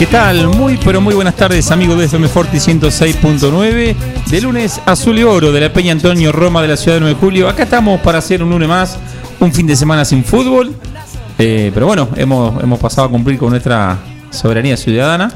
¿Qué tal? Muy pero muy buenas tardes amigos de FM Forti 106.9 de lunes azul y oro de la Peña Antonio Roma de la ciudad de 9 de julio. Acá estamos para hacer un lunes más, un fin de semana sin fútbol, eh, pero bueno, hemos, hemos pasado a cumplir con nuestra soberanía ciudadana.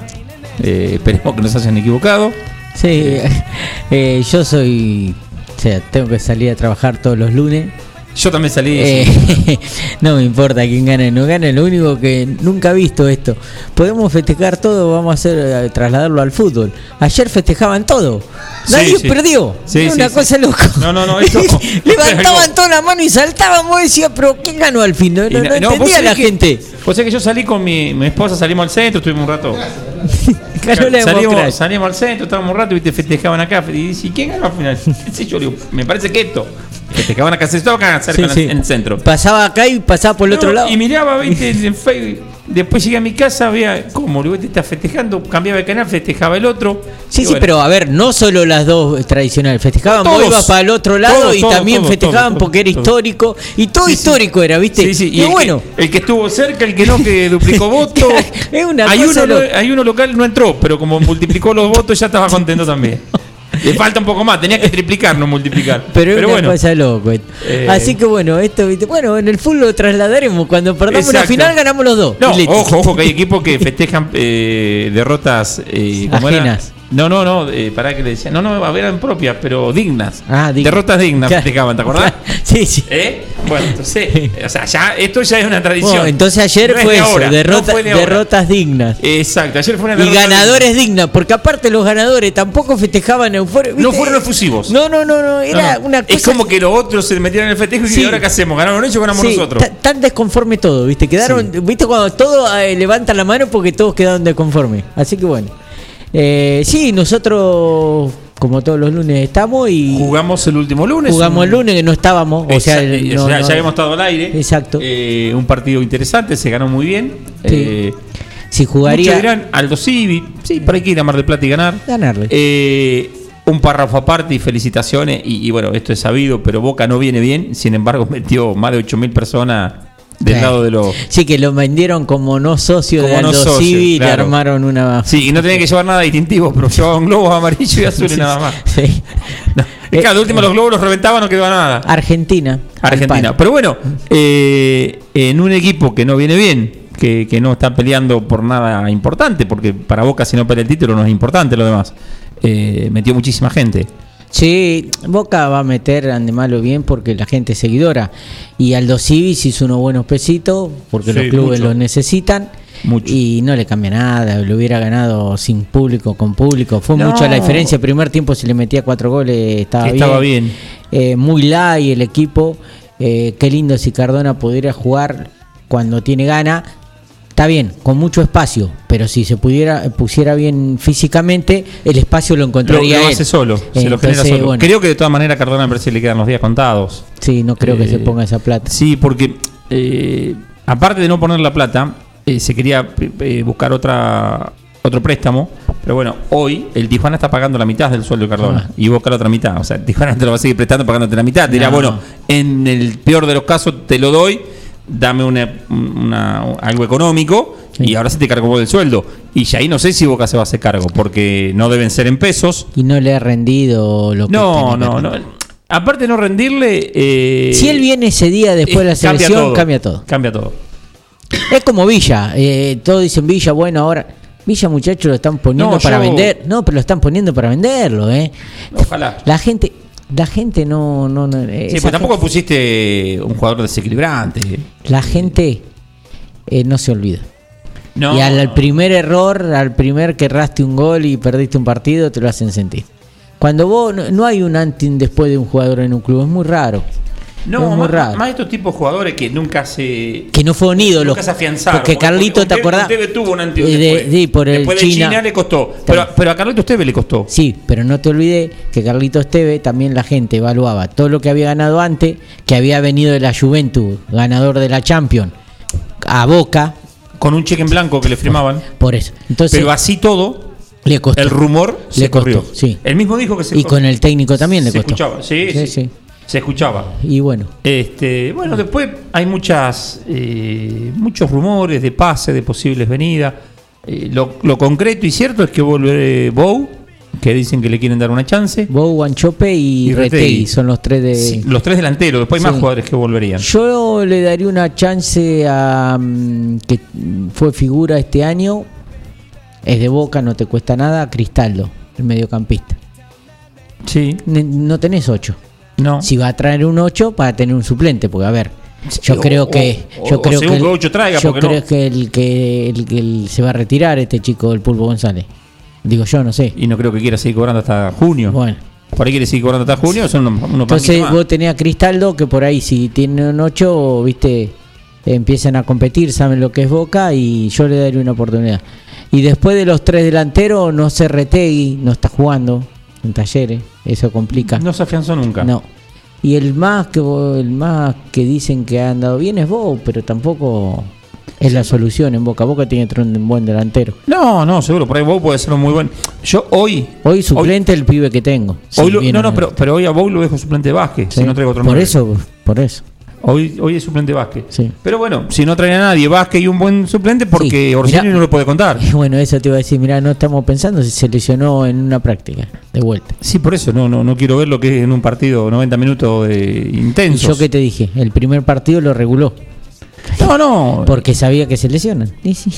Eh, esperemos que no se hayan equivocado. Sí, eh, yo soy, o sea, tengo que salir a trabajar todos los lunes yo también salí. Eh, no me importa quién gane o no gane, lo único que nunca he visto esto. Podemos festejar todo, vamos a hacer trasladarlo al fútbol. Ayer festejaban todo. Nadie perdió. una cosa loca. No, no, no. Levantaban toda la mano y saltaban. Vos decías, pero ¿quién ganó al fin? No, no, entendía la gente. Pues es que yo salí con mi, mi esposa, salimos al centro, estuvimos un rato. salimos, salimos, al centro, estábamos un rato y te festejaban acá. Y dice, ¿quién ganó al final? yo digo, me parece que esto. Festejaban acá, se estaban cerca en el centro. Pasaba acá y pasaba por el otro lado. Y miraba, viste, en Facebook. Después llegué a mi casa, veía cómo te está festejando, cambiaba de canal, festejaba el otro. Sí, sí, pero a ver, no solo las dos tradicionales, festejaban, vos ibas para el otro lado y también festejaban porque era histórico. Y todo histórico era, ¿viste? Sí, sí, y, el bueno. Que, el que estuvo cerca, el que no, que duplicó votos. es una hay, uno, hay uno local, no entró, pero como multiplicó los votos ya estaba contento también. Le falta un poco más, tenía que triplicar, no multiplicar. Pero, es una bueno. cosa loco. Eh. Así que bueno, esto, bueno, en el fútbol lo trasladaremos. Cuando perdamos la final, ganamos los dos. No, ojo, ojo, que hay equipos que festejan eh, derrotas eh, Ajenas. No, no, no, eh, para que le decía. No, no, eran propias, pero dignas. Ah, dignas. Derrotas dignas, te ¿te acordás? sí, sí. ¿Eh? Bueno, entonces, o sea, ya, esto ya es una tradición. entonces ayer fue eso, derrotas dignas. Exacto, ayer fue una derrota. Y ganadores dignas, porque aparte los ganadores tampoco festejaban euforia. No fueron efusivos. No, no, no, no, era una cosa. Es como que los otros se metieron en el festejo y ahora qué hacemos, ganaron ellos, ganamos nosotros. Tan desconforme todo, ¿viste? Quedaron, ¿viste? Cuando todos eh, levantan la mano porque todos quedaron desconformes. Así que bueno. Eh, sí, nosotros como todos los lunes estamos y jugamos el último lunes. Jugamos el lunes que no estábamos, o sea, ya, habíamos estado al aire. Exacto. Eh, un partido interesante, se ganó muy bien. Sí. Eh, si jugaría. Muchos dirán Aldo Civi, sí, por aquí ir a Mar del Plata y ganar. Ganarle. Eh, un párrafo aparte y felicitaciones. Y, y, bueno, esto es sabido, pero Boca no viene bien. Sin embargo, metió más de 8.000 personas del lado de los. Sí, que lo vendieron como no socio de Aldo Civi y le armaron una. Sí, y no tenía que llevar nada distintivo, pero llevaban globos amarillos y azules nada más. Sí. claro, de último los globos los reventaban, no quedaba nada. Argentina. Argentina. Pero bueno, eh, en un equipo que no viene bien, que, que, no está peleando por nada importante, porque para Boca si no pelea el título no es importante lo demás. Eh, metió muchísima gente. Sí, Boca va a meter ande malo bien porque la gente es seguidora. Y Aldo Civis hizo unos buenos pesitos porque los clubes los necesitan. Y no le cambia nada, lo hubiera ganado sin público, con público. Fue mucho la diferencia. El primer tiempo se le metía cuatro goles, estaba bien. Estaba bien. Eh, muy light el equipo. Eh, qué lindo si Cardona pudiera jugar cuando tiene gana está bien, con mucho espacio, pero si se pudiera pusiera bien físicamente, el espacio lo encontraría lo, lo hace solo, se lo genera solo. creo que de todas maneras Cardona me le quedan los días contados. Sí, no creo que se eh, ponga esa plata. Sí, porque eh, aparte de no poner la plata, eh, se quería buscar otra otro préstamo, pero bueno, hoy el Tijuana está pagando la mitad del sueldo de Cardona ah. y busca la otra mitad. O sea, Tijuana te lo va a seguir prestando pagándote la mitad. Dirá, bueno, en el peor de los casos te lo doy dame una, algo económico y ahora se te cargó del sueldo. Y ya ahí no sé si Boca se va a hacer cargo, porque no deben ser en pesos. Y no le ha rendido lo que No, no, no. Aparte de no rendirle... Eh, si él viene ese día después de la selección, cambia todo. Cambia todo. Es como Villa. Eh, todos dicen Villa, bueno, ahora... Villa, muchachos, lo están poniendo para vender. No, pero lo están poniendo para venderlo, ¿eh? Ojalá. La gente La gente no. no, no sí, pues tampoco pusiste un jugador desequilibrante. La gente eh, no se olvida. y al, primer error, al primer que erraste un gol y perdiste un partido, te lo hacen sentir. Cuando vos no, hay un antes después de un jugador en un club, es muy raro. No, más, más, estos tipos de jugadores que nunca se. Que no fue un ídolo. Nunca se afianzaron. Porque Carlito, ¿te acordás? Tuvo un antes de, sí, por el después China. de China le costó. Pero, pero a Carlito Esteve le costó. Sí, pero no te olvides que Carlito Esteve también la gente evaluaba todo lo que había ganado antes, que había venido de la Juventud, ganador de la Champions, a Boca. Con un cheque en blanco que le firmaban. Por eso. Entonces, pero así todo. Le costó. El rumor le se costó, corrió. Sí. Él mismo dijo que se Y con el técnico también le se costó. Escuchaba. sí. sí. sí. Se escuchaba. Y bueno. Este, bueno, después hay muchas, eh, muchos rumores de pase, de posibles venidas. Eh, lo, concreto y cierto es que vuelve Bow, que dicen que le quieren dar una chance. Bow, Guanchope y, y son los tres de. los tres delanteros, después hay más jugadores que volverían. Yo le daría una chance a. Mm, que fue figura este año. Es de boca, no te cuesta nada. Cristaldo, el mediocampista. Sí. No tenés ocho. No. Si va a traer un 8 para tener un suplente, porque a ver, yo creo que yo creo que, el, yo creo que el que el, se va a retirar este chico del Pulpo González. Digo yo, no sé. Y no creo que quiera seguir cobrando hasta junio. Bueno. Por ahí quiere seguir cobrando hasta junio, son unos, Entonces vos tenías a Cristaldo que por ahí si tiene un 8, viste, empiezan a competir, saben lo que es Boca y yo le daría una oportunidad. Y después de los tres delanteros, no se retegui, no está jugando en talleres, eso complica. No se afianzó nunca. No. Y el más que el más que dicen que ha andado bien es Bow, pero tampoco es la solución en Boca. Boca tiene un buen delantero. No, no, seguro, por ahí Bow puede ser muy buen. Yo hoy. Hoy suplente el pibe que tengo. Hoy no, no, pero, pero hoy a Bow lo dejo suplente de Vázquez, si no traigo otro Por eso, por eso. Hoy, hoy es suplente Vázquez. Sí. Pero bueno, si no trae a nadie Vázquez y un buen suplente, porque sí. Orsini no lo puede contar. Bueno, eso te iba a decir, mira, no estamos pensando si se lesionó en una práctica, de vuelta. Sí, por eso, no, no, no quiero ver lo que es en un partido 90 minutos de intenso. Yo que te dije, el primer partido lo reguló. No, no. Porque sabía que se lesionan. Sí,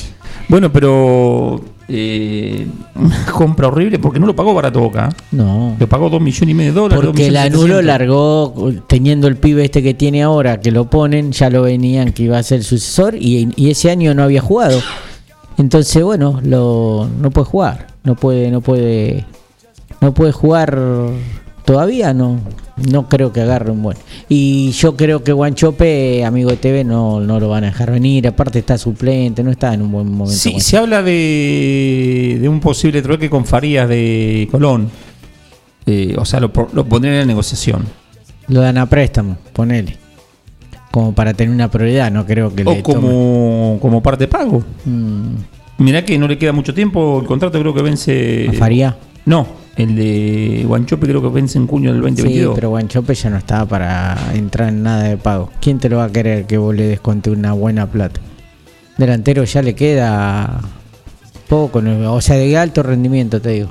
Bueno, pero eh, compra horrible porque no lo pagó barato Boca. No. Lo pagó dos millones y medio de dólares. Porque el anulo largó, teniendo el pibe este que tiene ahora, que lo ponen, ya lo venían que iba a ser sucesor y, y ese año no había jugado. Entonces, bueno, lo, no puede jugar. No puede, no puede, no puede jugar todavía no no creo que agarre un buen. Y yo creo que Guanchope, amigo de TV, no, no lo van a dejar venir. Aparte está suplente, no está en un buen momento. Sí, se habla de, de un posible trueque con Farías de Colón. Eh, o sea, lo, lo pondrían en la negociación. Lo dan a préstamo, ponele. Como para tener una prioridad, no creo que o como, como parte de pago. Mm. Mirá que no le queda mucho tiempo, el contrato creo que vence. ¿A Faría? No, el de Guanchope creo que vence en junio del 2022. Sí, pero Guanchope ya no estaba para entrar en nada de pago. ¿Quién te lo va a querer que vos le desconte una buena plata? Delantero ya le queda poco, o sea, de alto rendimiento, te digo.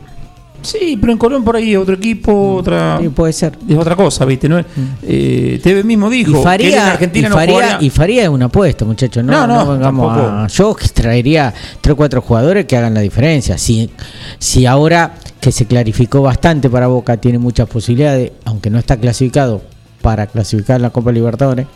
Sí, pero en Colón por ahí otro equipo, mm, otra. Sí, puede ser. Es otra cosa, ¿viste? ¿No? Mm. Eh, TV mismo dijo y Faría, que en Argentina y Faría, y Faría es una apuesta, muchachos. No, no, no, vengamos a. Yo traería tres o cuatro jugadores que hagan la diferencia. Si, si ahora que se clarificó bastante para Boca, tiene muchas posibilidades, aunque no está clasificado para clasificar la Copa Libertadores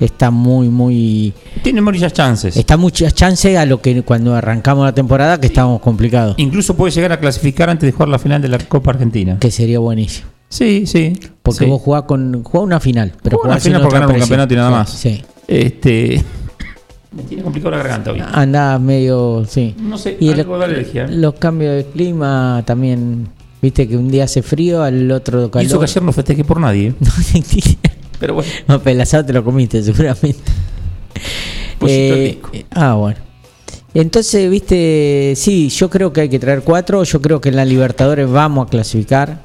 está muy, muy. Tiene muchas chances. Está muchas chances a lo que cuando arrancamos la temporada que estábamos complicados. Incluso puede llegar a clasificar antes de jugar la final de la Copa Argentina. Que sería buenísimo. Sí, sí. Porque vos jugás con jugás una final, pero jugás una final por ganar un campeonato y nada más. Sí. Este me tiene complicado la garganta hoy. Andás medio, sí. No sé, y algo de alergia. Los cambios de clima también, viste que un día hace frío, al otro calor. Y eso que ayer no festeje por nadie. Pero bueno. No, pero el asado te lo comiste seguramente. Eh, ah, bueno. Entonces, viste, sí, yo creo que hay que traer cuatro. Yo creo que en la Libertadores vamos a clasificar.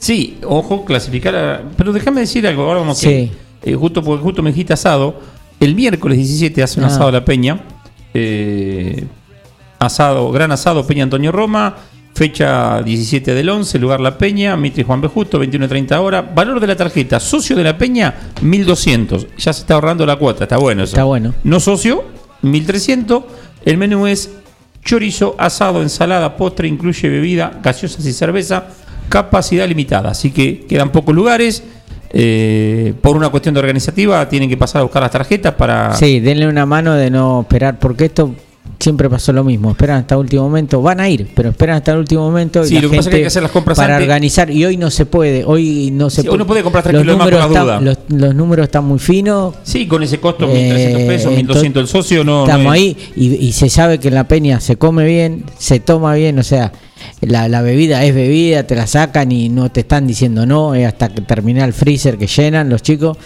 Sí, ojo, clasificar. Pero déjame decir algo, ahora vamos sí. que. Eh, justo porque justo me dijiste asado. El miércoles 17 hace un ah. asado a la Peña. Eh, asado, gran asado Peña Antonio Roma. Fecha 17 del 11, lugar La Peña, Mitre Juan Bejusto, 21.30 horas. Valor de la tarjeta, socio de La Peña, 1.200. Ya se está ahorrando la cuota, está bueno eso. Está bueno. No socio, 1.300. El menú es chorizo, asado, ensalada, postre, incluye bebida, gaseosas y cerveza. capacidad limitada, así que quedan pocos lugares. Eh, por una cuestión de organizativa tienen que pasar a buscar las tarjetas para... Sí, denle una mano de no esperar, porque esto siempre pasó lo mismo, esperan hasta el último momento, van a ir, pero esperan hasta el último momento sí, lo que pasa es que hay que hacer las compras para organizar y hoy no se puede, hoy no se puede. Puede comprar los números, están, los, números están muy finos. Sí, con ese costo, 1.300 pesos, 1.200 el socio, no... Estamos ahí y, se sabe que en la peña se come bien, se toma bien, o sea, la, la, bebida es bebida, te la sacan y no te están diciendo no, es hasta que termina el freezer que llenan los chicos.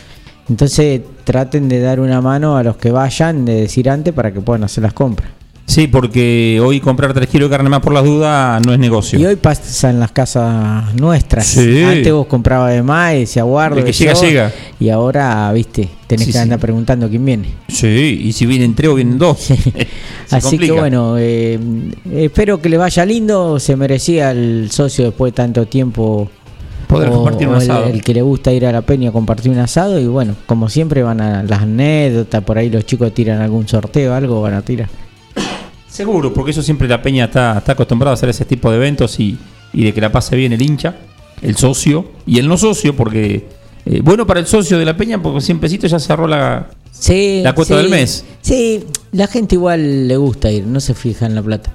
Entonces traten de dar una mano a los que vayan, de decir antes para que puedan hacer las compras. Sí, porque hoy comprar 3 kilos de carne más por las dudas no es negocio. Y hoy pasa en las casas nuestras. Antes vos comprabas de más y decía guardo. que llega, llega. Y ahora, viste, tenés que andar preguntando quién viene. Sí, y si vienen tres o vienen dos. Así que bueno, eh, espero que le vaya lindo. Se merecía el socio después de tanto tiempo. Poder compartir un asado. El, que le gusta ir a la peña a compartir un asado. Y bueno, como siempre van a las anécdotas. Por ahí los chicos tiran algún sorteo, algo van a tirar. Seguro, porque eso siempre la Peña está, está acostumbrada a hacer ese tipo de eventos y, de que la pase bien el hincha, el socio y el no socio, porque eh, bueno para el socio de la Peña, porque 100 pesitos ya cerró la, la cuota del mes. Sí, la gente igual le gusta ir, no se fija en la plata.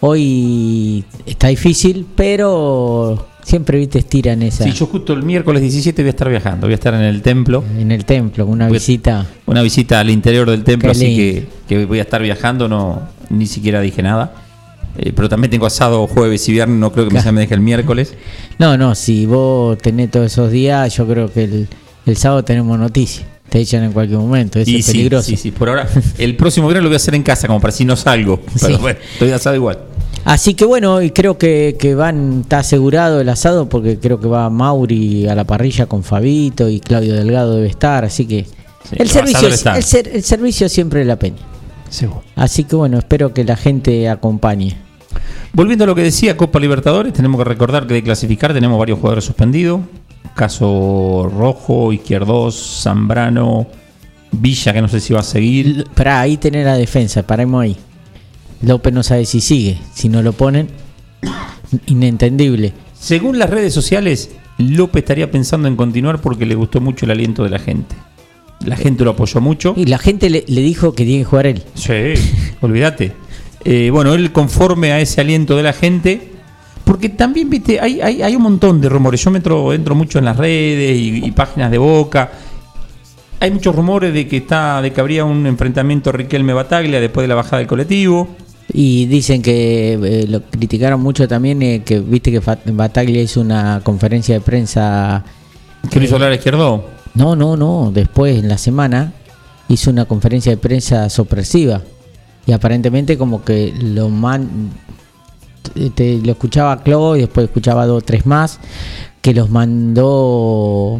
Hoy está difícil, pero siempre viste estiran esa. Sí, yo justo el miércoles 17 voy a estar viajando, voy a estar en el templo. En el templo, una visita. Una visita al interior del templo, así que, que, voy a estar viajando, no ni siquiera dije nada. Eh, pero también tengo asado jueves y viernes, no creo que me, me deje el miércoles. No, no, si vos tenés todos esos días, yo creo que el, el sábado tenemos noticias te echan en cualquier momento, es peligroso. Sí, sí, por ahora. El próximo viernes lo voy a hacer en casa, como para si no salgo. Pero bueno, estoy asado igual. Así que bueno, y creo que, que, van, está asegurado el asado porque creo que va Mauri a la parrilla con Fabito y Claudio Delgado debe estar, así que el, servicio, el, el, servicio siempre es la pena. Así que bueno, espero que la gente acompañe. Volviendo a lo que decía Copa Libertadores, tenemos que recordar que de clasificar tenemos varios jugadores suspendidos. Caso Rojo, Izquierdos, Zambrano, Villa, que no sé si va a seguir. Para ahí tener la defensa, paremos ahí. López no sabe si sigue. Si no lo ponen, inentendible. Según las redes sociales, López estaría pensando en continuar porque le gustó mucho el aliento de la gente. La gente lo apoyó mucho. Y la gente le, dijo que tiene que jugar él. Sí, olvídate. Eh, bueno, él conforme a ese aliento de la gente, porque también, viste, hay, hay, un montón de rumores. Yo me entro, entro mucho en las redes y, páginas de Boca. Hay muchos rumores de que está, de que habría un enfrentamiento Riquelme Bataglia después de la bajada del colectivo. Y dicen que eh, lo criticaron mucho también, eh, que viste que Bataglia hizo una conferencia de prensa. ¿Que lo hizo hablar izquierdo? No, no, no. Después, en la semana, hizo una conferencia de prensa sorpresiva. Y aparentemente como que lo man... Te, lo escuchaba Clo y después escuchaba dos o tres más que los mandó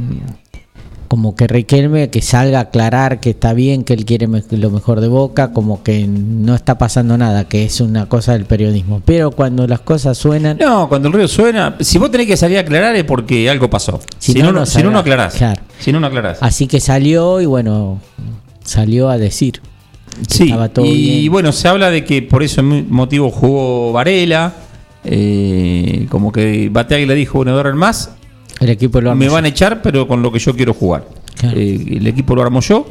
como que Riquelme que salga a aclarar que está bien, que él quiere lo mejor de Boca, como que no está pasando nada, que es una cosa del periodismo. Pero cuando las cosas suenan... No, cuando el río suena, si vos tenés que salir a aclarar es porque algo pasó. Si, no, no, si no, no aclarás. Si no, no aclarás. Así que salió y bueno, salió a decir. sí, y bueno, se habla de que por ese motivo jugó Varela, eh, como que Bateagui le dijo, bueno, el más, el equipo lo Me van a echar, pero con lo que yo quiero jugar. Eh, el equipo lo armo yo.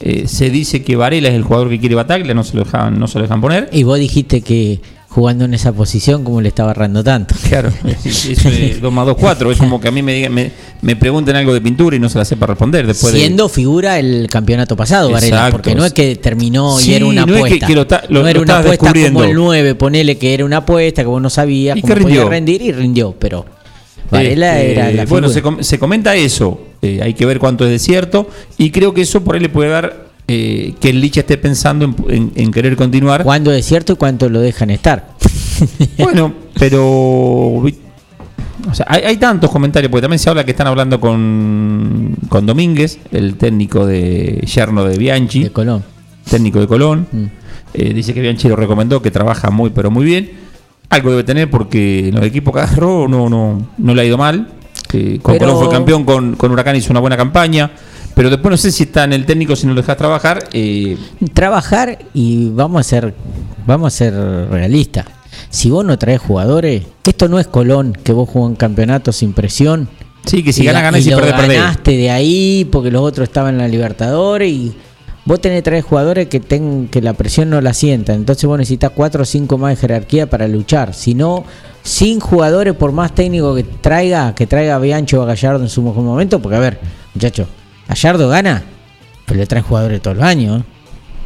Eh, se dice que Varela es el jugador que quiere Bataglia, no se lo dejan, no se lo dejan poner. Y vos dijiste que jugando en esa posición, como le estaba agarrando tanto. Claro, eso es 2 más 2, 4. Es como que a mí me, me, me, pregunten algo de pintura y no se la sepa responder. Después Siendo figura el campeonato pasado, Varela, porque no es que terminó y era una apuesta. no era una apuesta como el 9, ponele que era una apuesta que vos no sabías cómo podía rendir y rindió, pero este, bueno, se, comenta eso. Eh, hay que ver cuánto es de cierto. Y creo que eso por ahí le puede dar eh, que el Lich esté pensando en, querer continuar. ¿Cuándo es cierto y cuánto lo dejan estar? bueno, pero. hay, tantos comentarios, porque también se habla que están hablando con, con Domínguez, el técnico de yerno de Bianchi. De Colón. Técnico de Colón. Mm. Eh, dice que Bianchi lo recomendó, que trabaja muy, pero muy bien. Algo debe tener porque los equipos que agarró no, no, no le ha ido mal. con Colón fue campeón, con, con, Huracán hizo una buena campaña. Pero después no sé si está en el técnico si no lo dejas trabajar. Eh. Trabajar y vamos a ser, vamos a ser realistas. Si vos no traes jugadores, esto no es Colón, que vos jugás en campeonato sin presión. Sí, que si gana, gana y, si pierde, ganaste de ahí porque los otros estaban en la Libertadores y vos tenés tres jugadores que, ten, que la presión no la sientan. Entonces vos necesitas cuatro o cinco más de jerarquía para luchar. Si no, sin jugadores, por más técnico que traiga, que traiga a Biancho o a Gallardo en su mejor momento, porque a ver, muchachos, Gallardo gana, pero le trae jugadores todos los años.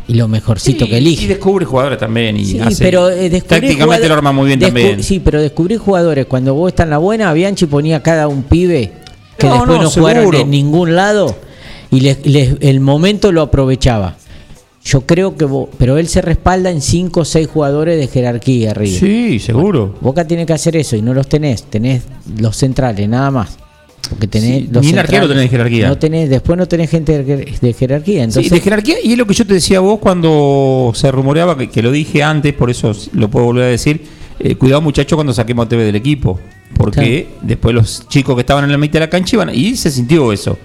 Y lo mejorcito que elige. Y descubre jugadores también. Y sí, pero eh, tácticamente lo arma muy bien también. Sí, pero descubrir jugadores. Cuando vos estás en la buena, Bianchi ponía cada un pibe que después no, jugaron en ningún lado y el momento lo aprovechaba. Yo creo que pero él se respalda en 5 o 6 jugadores de jerarquía arriba. Sí, seguro. Boca tiene que hacer eso y no los tenés, tenés los centrales, nada más. Porque tenés los ni arquero tenés jerarquía. No tenés, después no tenés gente de, jerarquía. Entonces, sí, de jerarquía, y es lo que yo te decía a vos cuando se rumoreaba, que, lo dije antes, por eso lo puedo volver a decir. Eh, cuidado muchachos cuando saquemos a TV del equipo. Porque después los chicos que estaban en la mitad de la cancha iban, y se sintió eso.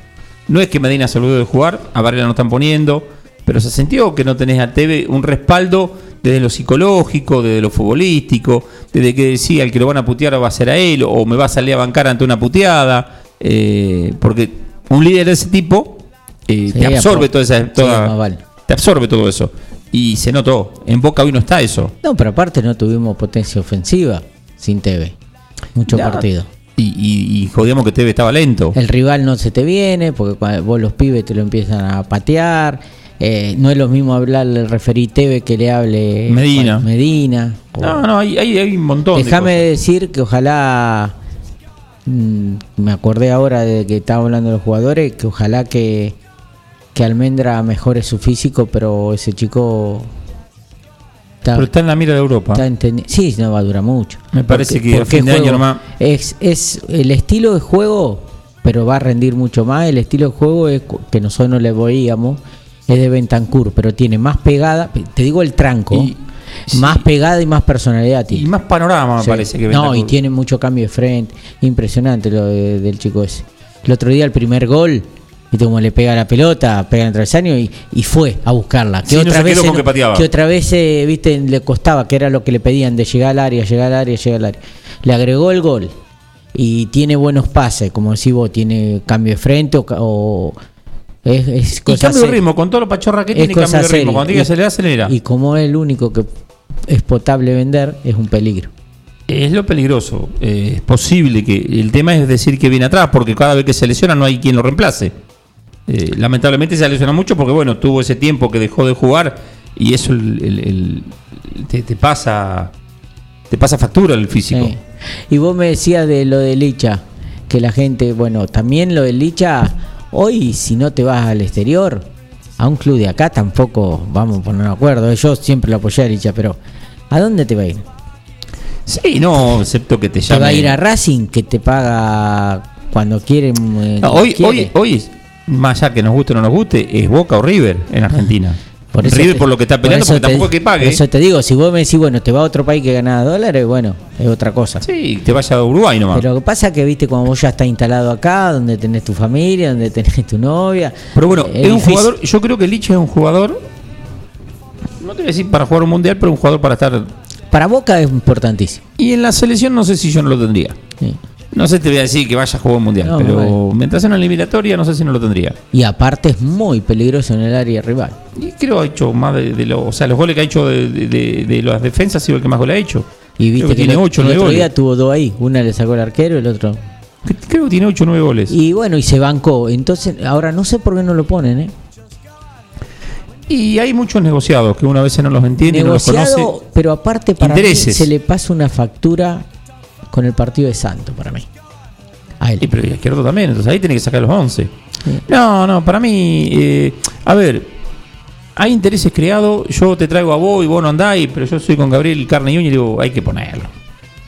No es que Medina se olvidó de jugar, a Varela no están poniendo, pero se sintió que no tenés a TV un respaldo desde lo psicológico, desde lo futbolístico, desde que decía el que lo van a putear va a ser a él, o me va a salir a bancar ante una puteada, eh, porque un líder de ese tipo eh, te absorbe toda esa, te absorbe todo eso. Y se notó, en Boca hoy no está eso. No, pero aparte no tuvimos potencia ofensiva sin TV. Mucho partido. Y, y, jodíamos que TV estaba lento. El rival no se te viene, porque vos los pibes te lo empiezan a patear. Eh, no es lo mismo hablarle al referí TV que le hable Medina. Medina. No, no, hay, hay, un montón. Déjame decir que ojalá, mm, me acordé ahora de que estaba hablando de los jugadores, que ojalá que, que Almendra mejore su físico, pero ese chico pero está en la mira de Europa. sí, no va a durar mucho. Me parece que a fin de año nomás. Es, es el estilo de juego, pero va a rendir mucho más. El estilo de juego es que nosotros no le veíamos, es de Bentancur, pero tiene más pegada. Te digo el tranco. más pegada y más personalidad Y más panorama, me parece que No, y tiene mucho cambio de frente. Impresionante lo del chico ese. El otro día, el primer gol y como le pega la pelota, pega en el travesaño y, y fue a buscarla. Que otra vez, que, otra vez viste, le costaba, que era lo que le pedían de llegar al área, llegar al área, llegar al área. Le agregó el gol y tiene buenos pases, como decís vos, tiene cambio de frente o, es, es y cambio de ritmo, con todo lo pachorra que tiene cambio de ritmo, cuando diga acelerar, acelera. Y como es el único que es potable vender, es un peligro. Es lo peligroso. Eh, es posible que. El tema es decir que viene atrás, porque cada vez que se lesiona no hay quien lo reemplace. Eh, lamentablemente se lesionado mucho porque, bueno, tuvo ese tiempo que dejó de jugar y eso te, pasa te pasa factura el físico. Y vos me decías de lo de Licha, que la gente, bueno, también lo de Licha, hoy si no te vas al exterior, a un club de acá tampoco vamos a poner de acuerdo. Yo siempre lo apoyé a Licha, pero ¿a dónde te va a ir? Sí, no, excepto que te llame. Te va a ir a Racing, que te paga cuando quieren. Eh, hoy, hoy, hoy más allá que nos guste o no nos guste, es Boca o River en Argentina. Por River por lo que está peleando, porque tampoco es que pague. Por eso te digo, si vos me decís, bueno, te va a otro país que gana dólares, bueno, es otra cosa. Sí, te vaya a Uruguay nomás. Pero lo que pasa es que, viste, cuando vos ya estás instalado acá, donde tenés tu familia, donde tenés tu novia. Pero bueno, es, un jugador, yo creo que Lich es un jugador, no te voy a decir para jugar un mundial, pero un jugador para estar. Para Boca es importantísimo. Y en la selección no sé si yo no lo tendría. Sí. No sé, te voy a decir que vaya a jugar un mundial, pero mientras en una eliminatoria no sé si no lo tendría. Y aparte es muy peligroso en el área rival. Y creo que ha hecho más de, los, o sea, los goles que ha hecho de, las defensas ha sido el que más goles ha hecho. Y viste que, tiene 8 9 goles. día tuvo dos ahí, una le sacó el arquero, el otro. Creo que tiene 8 o 9 goles. Y bueno, y se bancó. Entonces, ahora no sé por qué no lo ponen, ¿eh? Y hay muchos negociados que una vez no los entiende, no los conoce. Pero aparte para mí se le pasa una factura con el partido de Santo para mí. A él. Y pero Izquierdo también, entonces ahí tiene que sacar los 11. No, no, para mí, eh, a ver, hay intereses creados, yo te traigo a vos y vos no andáis, pero yo soy con Gabriel Carne y Uña y digo, hay que ponerlo.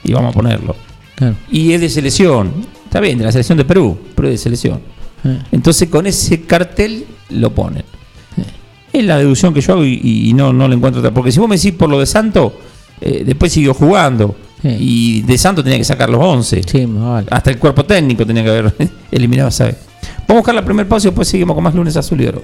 Y vamos a ponerlo. Y es de selección, está bien, de la selección de Perú, pero es de selección. Entonces con ese cartel lo ponen. Es la deducción que yo hago y, no, no le encuentro otra. Porque si vos me decís por lo de Santo, eh, después siguió jugando. Y de Santo tenía que sacar los 11. Hasta el cuerpo técnico tenía que haber eliminado, ¿sabes? Vamos a buscar la primer pausa y después seguimos con más lunes azul y oro.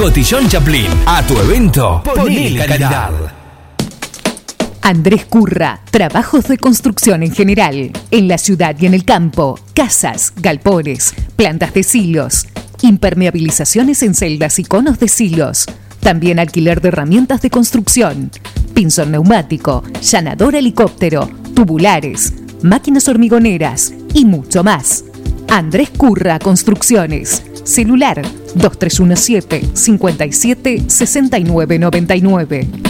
Cotillón Chaplin. A tu evento, ponle calidad. Andrés Curra, trabajos de construcción en general, en la ciudad y en el campo, casas, galpones, plantas de silos, impermeabilizaciones en celdas y conos de silos, también alquiler de herramientas de construcción, pinzón neumático, llanador helicóptero, tubulares, máquinas hormigoneras y mucho más. Andrés Curra Construcciones. Celular 2317 57 69 99.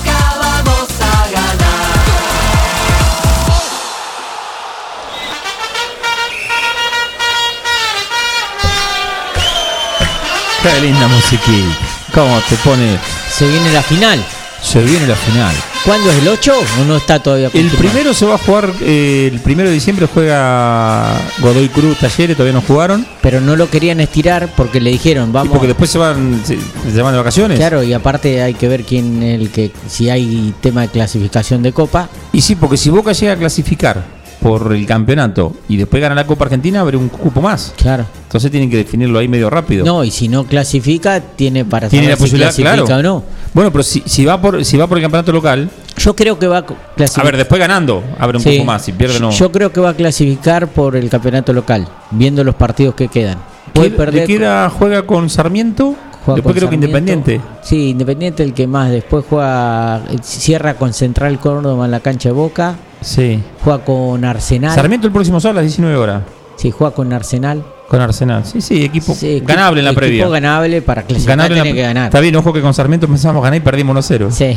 Qué linda musiquita. ¿Cómo te pone? Se viene la final. Se viene la final. ¿Cuándo es el 8 o no está todavía El primero se va a jugar, eh, el primero de diciembre juega Godoy Cruz Talleres, todavía no jugaron. Pero no lo querían estirar porque le dijeron, Y vamos. porque después se van, se, se van de vacaciones. Claro, y aparte hay que ver quién el que si hay tema de clasificación de copa. Y sí, porque si Boca llega a clasificar por el campeonato y después gana la Copa Argentina, habrá un cupo más. Claro. Entonces tienen que definirlo ahí medio rápido. No, y si no clasifica tiene para Tiene la saber si posibilidad, clasifica claro. o no. Bueno, pero si, si va por si va por el campeonato local, Yo creo que va a clasificar. a ver, después ganando, abre un Sí. poco más. Si pierde, no. Yo creo que va a clasificar por el campeonato local, viendo los partidos que quedan. Puede ¿Qué- perder. ¿Le queda, juega con Sarmiento? Juega después creo que. Independiente. Sí, Independiente el que más. Después juega, cierra con Central Córdoba en la cancha de Boca. Sí. Juega con Arsenal. Sarmiento el próximo sábado a las 19 horas. Sí, juega con Arsenal. Con Arsenal. Sí, sí, equipo Sí, equipo- ganable en la equipo previa. ganable para clasificar Ganable tiene que ganar. Está bien, ojo que con Sarmiento empezamos a ganar y perdimos 1-0. Sí.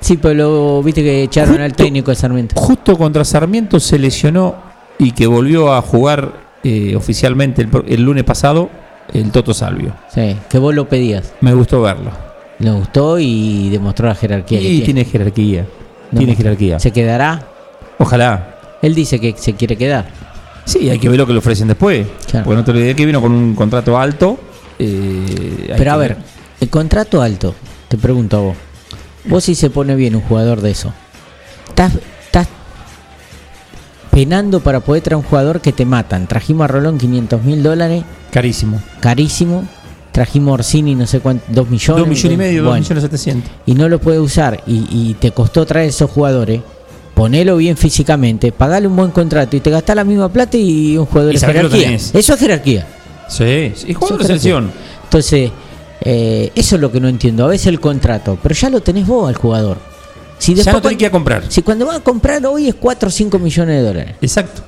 Sí, pero lo, viste que echaron al técnico de Sarmiento. Justo contra Sarmiento se lesionó y que volvió a jugar eh, oficialmente el, el lunes pasado el Toto Salvio. Sí, que vos lo pedías. Me gustó verlo. Le gustó y demostró la jerarquía. que Y tiene jerarquía. No, tiene jerarquía. ¿Se quedará? Ojalá. Él dice que se quiere quedar. Sí, hay que ver lo que le ofrecen después. Claro. Porque no te olvides que vino con un contrato alto. eh, Pero a ver, el contrato alto, te pregunto a vos. Vos si se pone bien un jugador de eso. ¿Estás, estás penando para poder traer un jugador que te matan? Trajimos a Rolón 500 mil dólares, Carísimo. carísimo. trajimos Orsini, no sé cuánto, dos millones. Dos millones y medio, dos millones setecientos. Y no lo puede usar y, y te costó traer esos jugadores ponelo bien físicamente, pagale un buen contrato y te gastás la misma plata y un jugador de jerarquía. Eso es jerarquía. Sí, y jugador de selección. Entonces, eh, eso es lo que no entiendo. A veces el contrato, pero ya lo tenés vos al jugador. Si ya no tenés que ir a comprar. Si cuando vas a comprar hoy es 4 o 5 millones de dólares. Exacto.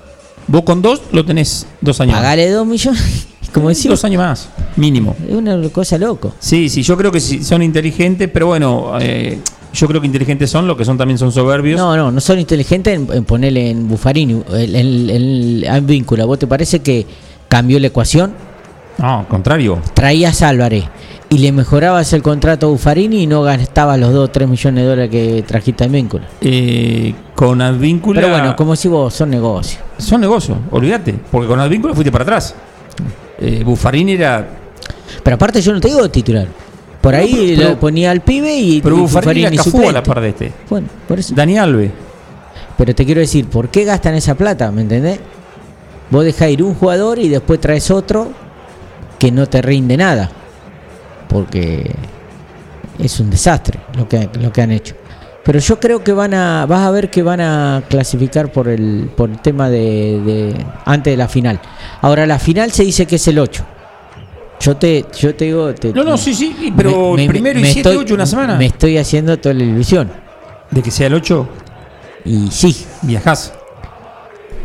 Vos con dos lo tenés dos años. Pagale 2 millones. Como decía, dos años más, mínimo. Es una cosa loco. Sí, sí, yo creo que son inteligentes, pero bueno, eh, yo creo que inteligentes son, lo que son también son soberbios. No, no, no son inteligentes en, ponerle en Buffarini, el, el, el, vínculo. ¿Vos te parece que cambió la ecuación? No, al contrario. Traías a Álvarez y le mejorabas el contrato a Buffarini y no gastabas los 2 o 3 millones de dólares que trajiste en vínculo. Eh, con Advíncula. Pero bueno, como si vos, son negocios. Son negocios, olvídate, porque con Advíncula fuiste para atrás. Eh, Buffarini era. Pero aparte, yo no te digo titular. Por ahí lo ponía al pibe y. Pero Buffarini, Buffarini a la par de este. Bueno, por eso. Dani Alves. Pero te quiero decir, ¿por qué gastan esa plata? ¿Me entendés? Vos dejás ir un jugador y después traes otro que no te rinde nada. Porque es un desastre lo que, lo que han hecho. Pero yo creo que van a, vas a ver que van a clasificar por el, por el tema de, de antes de la final. Ahora la final se dice que es el 8. Yo te, yo te digo. no, no, sí, sí, pero primero y 7, 8 una semana. Me estoy haciendo toda la ilusión. ¿De que sea el 8? Y sí. Viajás.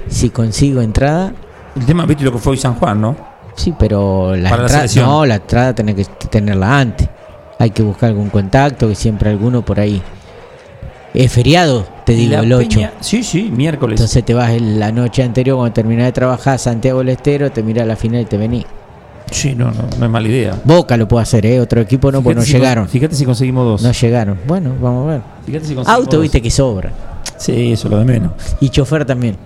Si consigo entrada. El tema, viste lo que fue hoy San Juan, ¿no? Sí, pero la entrada. no, la entrada tenés que tenerla antes. Hay que buscar algún contacto, que siempre alguno por ahí. Es feriado, te digo, el 8. sí, sí, miércoles. Entonces te vas la noche anterior, cuando terminás de trabajar, Santiago del Estero, te mirás la final y te venís. Sí, no, no, no es mala idea. Boca lo puede hacer, ¿eh? Otro equipo no, pues no llegaron. Fíjate si conseguimos dos. No llegaron. Bueno, vamos a ver. Fíjate si Auto, viste que sobra. Sí, eso es lo de menos. Y chofer también.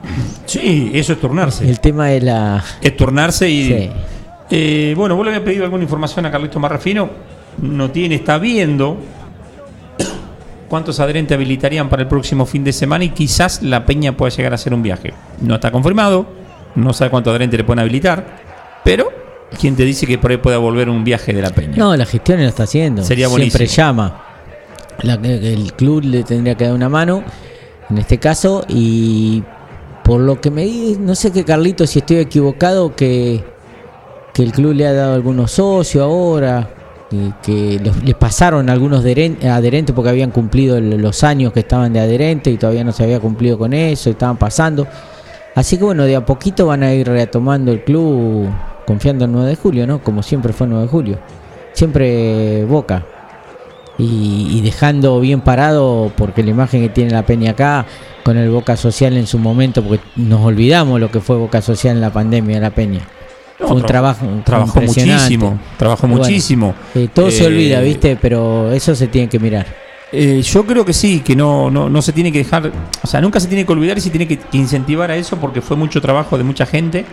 Sí, eso es turnarse. El tema es la. Es turnarse y. Sí. Eh, bueno, vos le habías pedido alguna información a Carlito Marrafino. No tiene, está viendo cuántos adherentes habilitarían para el próximo fin de semana y quizás la Peña pueda llegar a hacer un viaje. No está confirmado, no sabe cuántos adherentes le pueden habilitar, pero ¿Quién te dice que por ahí pueda volver un viaje de la Peña? No, la gestión lo está haciendo. Sería Siempre llama. el club le tendría que dar una mano en este caso y por lo que me di, no sé qué Carlito, si estoy equivocado, que, que el club le ha dado algunos socios ahora, y que les pasaron algunos adherentes porque habían cumplido los años que estaban de adherente y todavía no se había cumplido con eso, estaban pasando. Así que bueno, de a poquito van a ir retomando el club confiando en 9 de julio, ¿no? Como siempre fue 9 de julio. Siempre Boca. Y, dejando bien parado, porque la imagen que tiene la Peña acá, con el Boca Social en su momento, porque nos olvidamos lo que fue Boca Social en la pandemia de la Peña. fue un trabajo trabajó muchísimo, trabajó muchísimo. Eh, todo se olvida, eh, ¿viste? Pero eso se tiene que mirar. Eh, yo creo que sí, que no, no, no se tiene que dejar, o sea, nunca se tiene que olvidar y se tiene que incentivar a eso porque fue mucho trabajo de mucha gente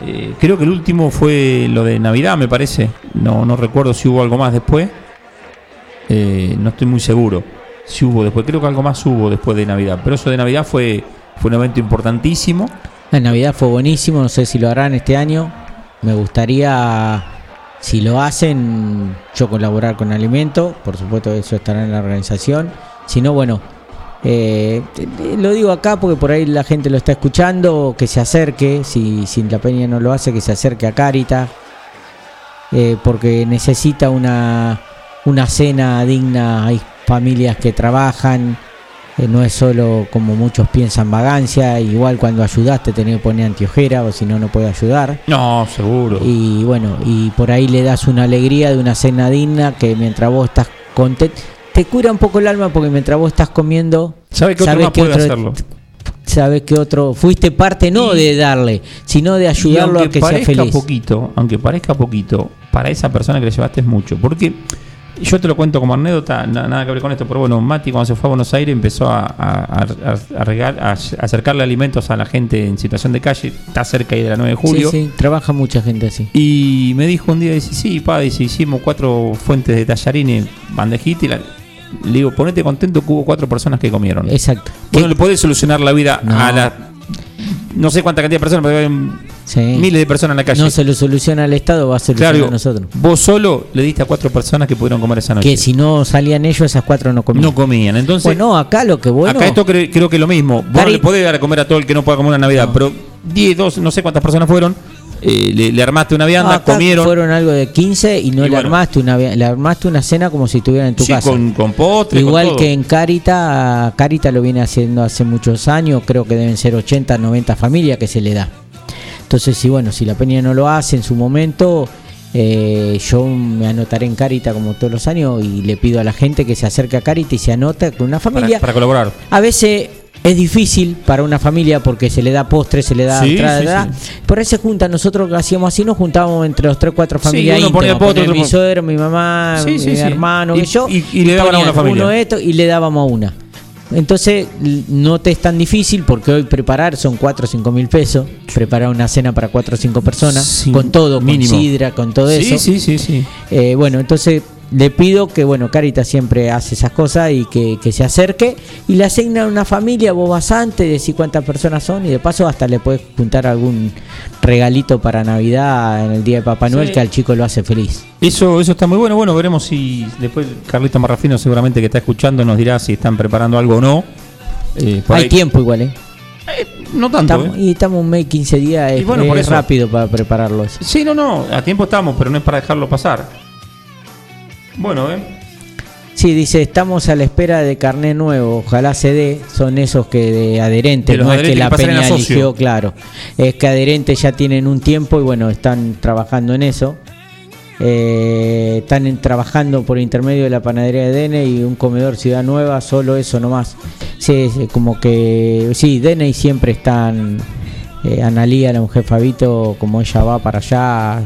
eh, creo que el último fue lo de Navidad, me parece. No, no recuerdo si hubo algo más después. Eh, no estoy muy seguro si hubo después. Creo que algo más hubo después de Navidad. Pero eso de Navidad fue, fue un evento importantísimo. La Navidad fue buenísimo. No sé si lo harán este año. Me gustaría, si lo hacen, yo colaborar con Alimento. Por supuesto, eso estará en la organización. Si no, bueno, eh, lo digo acá porque por ahí la gente lo está escuchando, que se acerque, si, si la Peña no lo hace, que se acerque a Carita, eh, porque necesita una, una cena digna, hay familias que trabajan, eh, no es solo como muchos piensan vagancia, igual cuando ayudaste tenés que poner antiojera o si no, no puede ayudar. No, seguro. Y bueno, y por ahí le das una alegría de una cena digna que mientras vos estás contento te cura un poco el alma porque mientras vos estás comiendo, ¿Sabe que otro puede hacerlo? Sabes que otro fuiste parte no de darle, sino de ayudarlo a que sea feliz. poquito, aunque parezca poquito, para esa persona que le llevaste es mucho, porque yo te lo cuento como anécdota, nada que ver con esto, pero bueno, Mati cuando se fue a Buenos Aires empezó a, a, acercarle alimentos a la gente en situación de calle, está cerca ahí de la 9 de julio. Sí, sí, trabaja mucha gente así. Y me dijo un día, dice, sí, pa, dice, hicimos cuatro fuentes de tallarines, bandejita y la, le digo, ponete contento que hubo cuatro personas que comieron. Exacto. Bueno, le podés solucionar la vida a la. No sé cuánta cantidad de personas, pero Miles de personas en la calle. No se lo soluciona el Estado, va a solucionar a nosotros. Vos solo le diste a cuatro personas que pudieron comer esa noche. Que si no salían ellos, esas cuatro no comían. No comían. Entonces, bueno, acá lo que bueno. Acá esto creo, que es lo mismo. Vos no le podés dar a comer a todo el que no pueda comer una Navidad, pero 10, 2, no sé cuántas personas fueron. Eh, le, armaste una vianda, comieron. Fueron algo de 15 y no le armaste una le armaste una cena como si estuvieran en tu casa. Con, con postre. Igual que en Carita, Carita lo viene haciendo hace muchos años, creo que deben ser 80, 90 familias que se le da. Entonces, si bueno, si la Peña no lo hace en su momento, eh, yo me anotaré en Carita como todos los años y le pido a la gente que se acerque a Carita y se anota con una familia. Para, colaborar. A veces es difícil para una familia porque se le da postre, se le da entrada. Por ahí se juntan, nosotros hacíamos así, nos juntábamos entre los tres, cuatro familias. uno ponía postre, mi suegro, mi mamá, mi hermano, y, yo. Y, le daban a una familia. Uno esto y le dábamos a una. Entonces no te es tan difícil porque hoy preparar son 4 o 5 mil pesos. Preparar una cena para 4 o 5 personas, con todo, mínimo. con sidra, con todo eso. Sí, sí, sí. Eh, bueno, entonces le pido que, bueno, Carita siempre hace esas cosas y que, se acerque y le asigna una familia, vos vas antes, decís cuántas personas son y de paso hasta le puedes juntar algún regalito para Navidad en el día de Papá Noel que al chico lo hace feliz. Eso, eso está muy bueno. Bueno, veremos si después Carlito Marrafino seguramente que está escuchando nos dirá si están preparando algo o no. Eh, Hay tiempo igual, ¿eh? eh no tanto. ¿eh? Y estamos un mes, 15 días, es, bueno, es rápido para prepararlo. Sí, no, no, a tiempo estamos, pero no es para dejarlo pasar. Bueno, ¿eh? Sí, dice, estamos a la espera de carnet nuevo, ojalá se dé, son esos que de adherentes, no es que la peña eligió, claro, es que adherentes ya tienen un tiempo y bueno, están trabajando en eso, eh, están trabajando por intermedio de la panadería de Dene y un comedor Ciudad Nueva, solo eso nomás, sí, como que, sí, Dene y siempre están, eh, Analía, la mujer Fabito, como ella va para allá,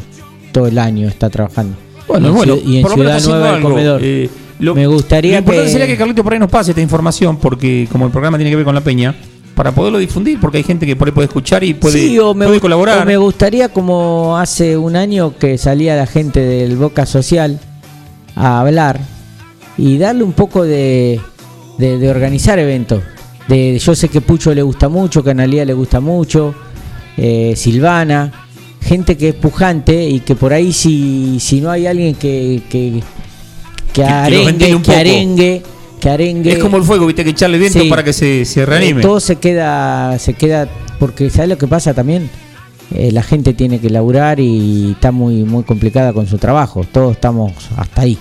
todo el año está trabajando. Bueno, y bueno, y en Ciudad Nueva el comedor. Eh, me gustaría lo importante sería que Carlito por ahí nos pase esta información, porque como el programa tiene que ver con la peña, para poderlo difundir, porque hay gente que por ahí puede escuchar y puede, colaborar. me gustaría, como hace un año que salía la gente del Boca Social a hablar y darle un poco de, de, organizar eventos. De, yo sé que Pucho le gusta mucho, que Analia le gusta mucho, eh, Silvana gente que es pujante y que por ahí si, si no hay alguien que, que, que, arengue, que, arengue, que arengue. Es como el fuego, viste, que echarle viento para que se, se reanime. todo se queda, se queda, porque ¿sabes lo que pasa también? Eh, la gente tiene que laburar y está muy, muy complicada con su trabajo. Todos estamos hasta ahí.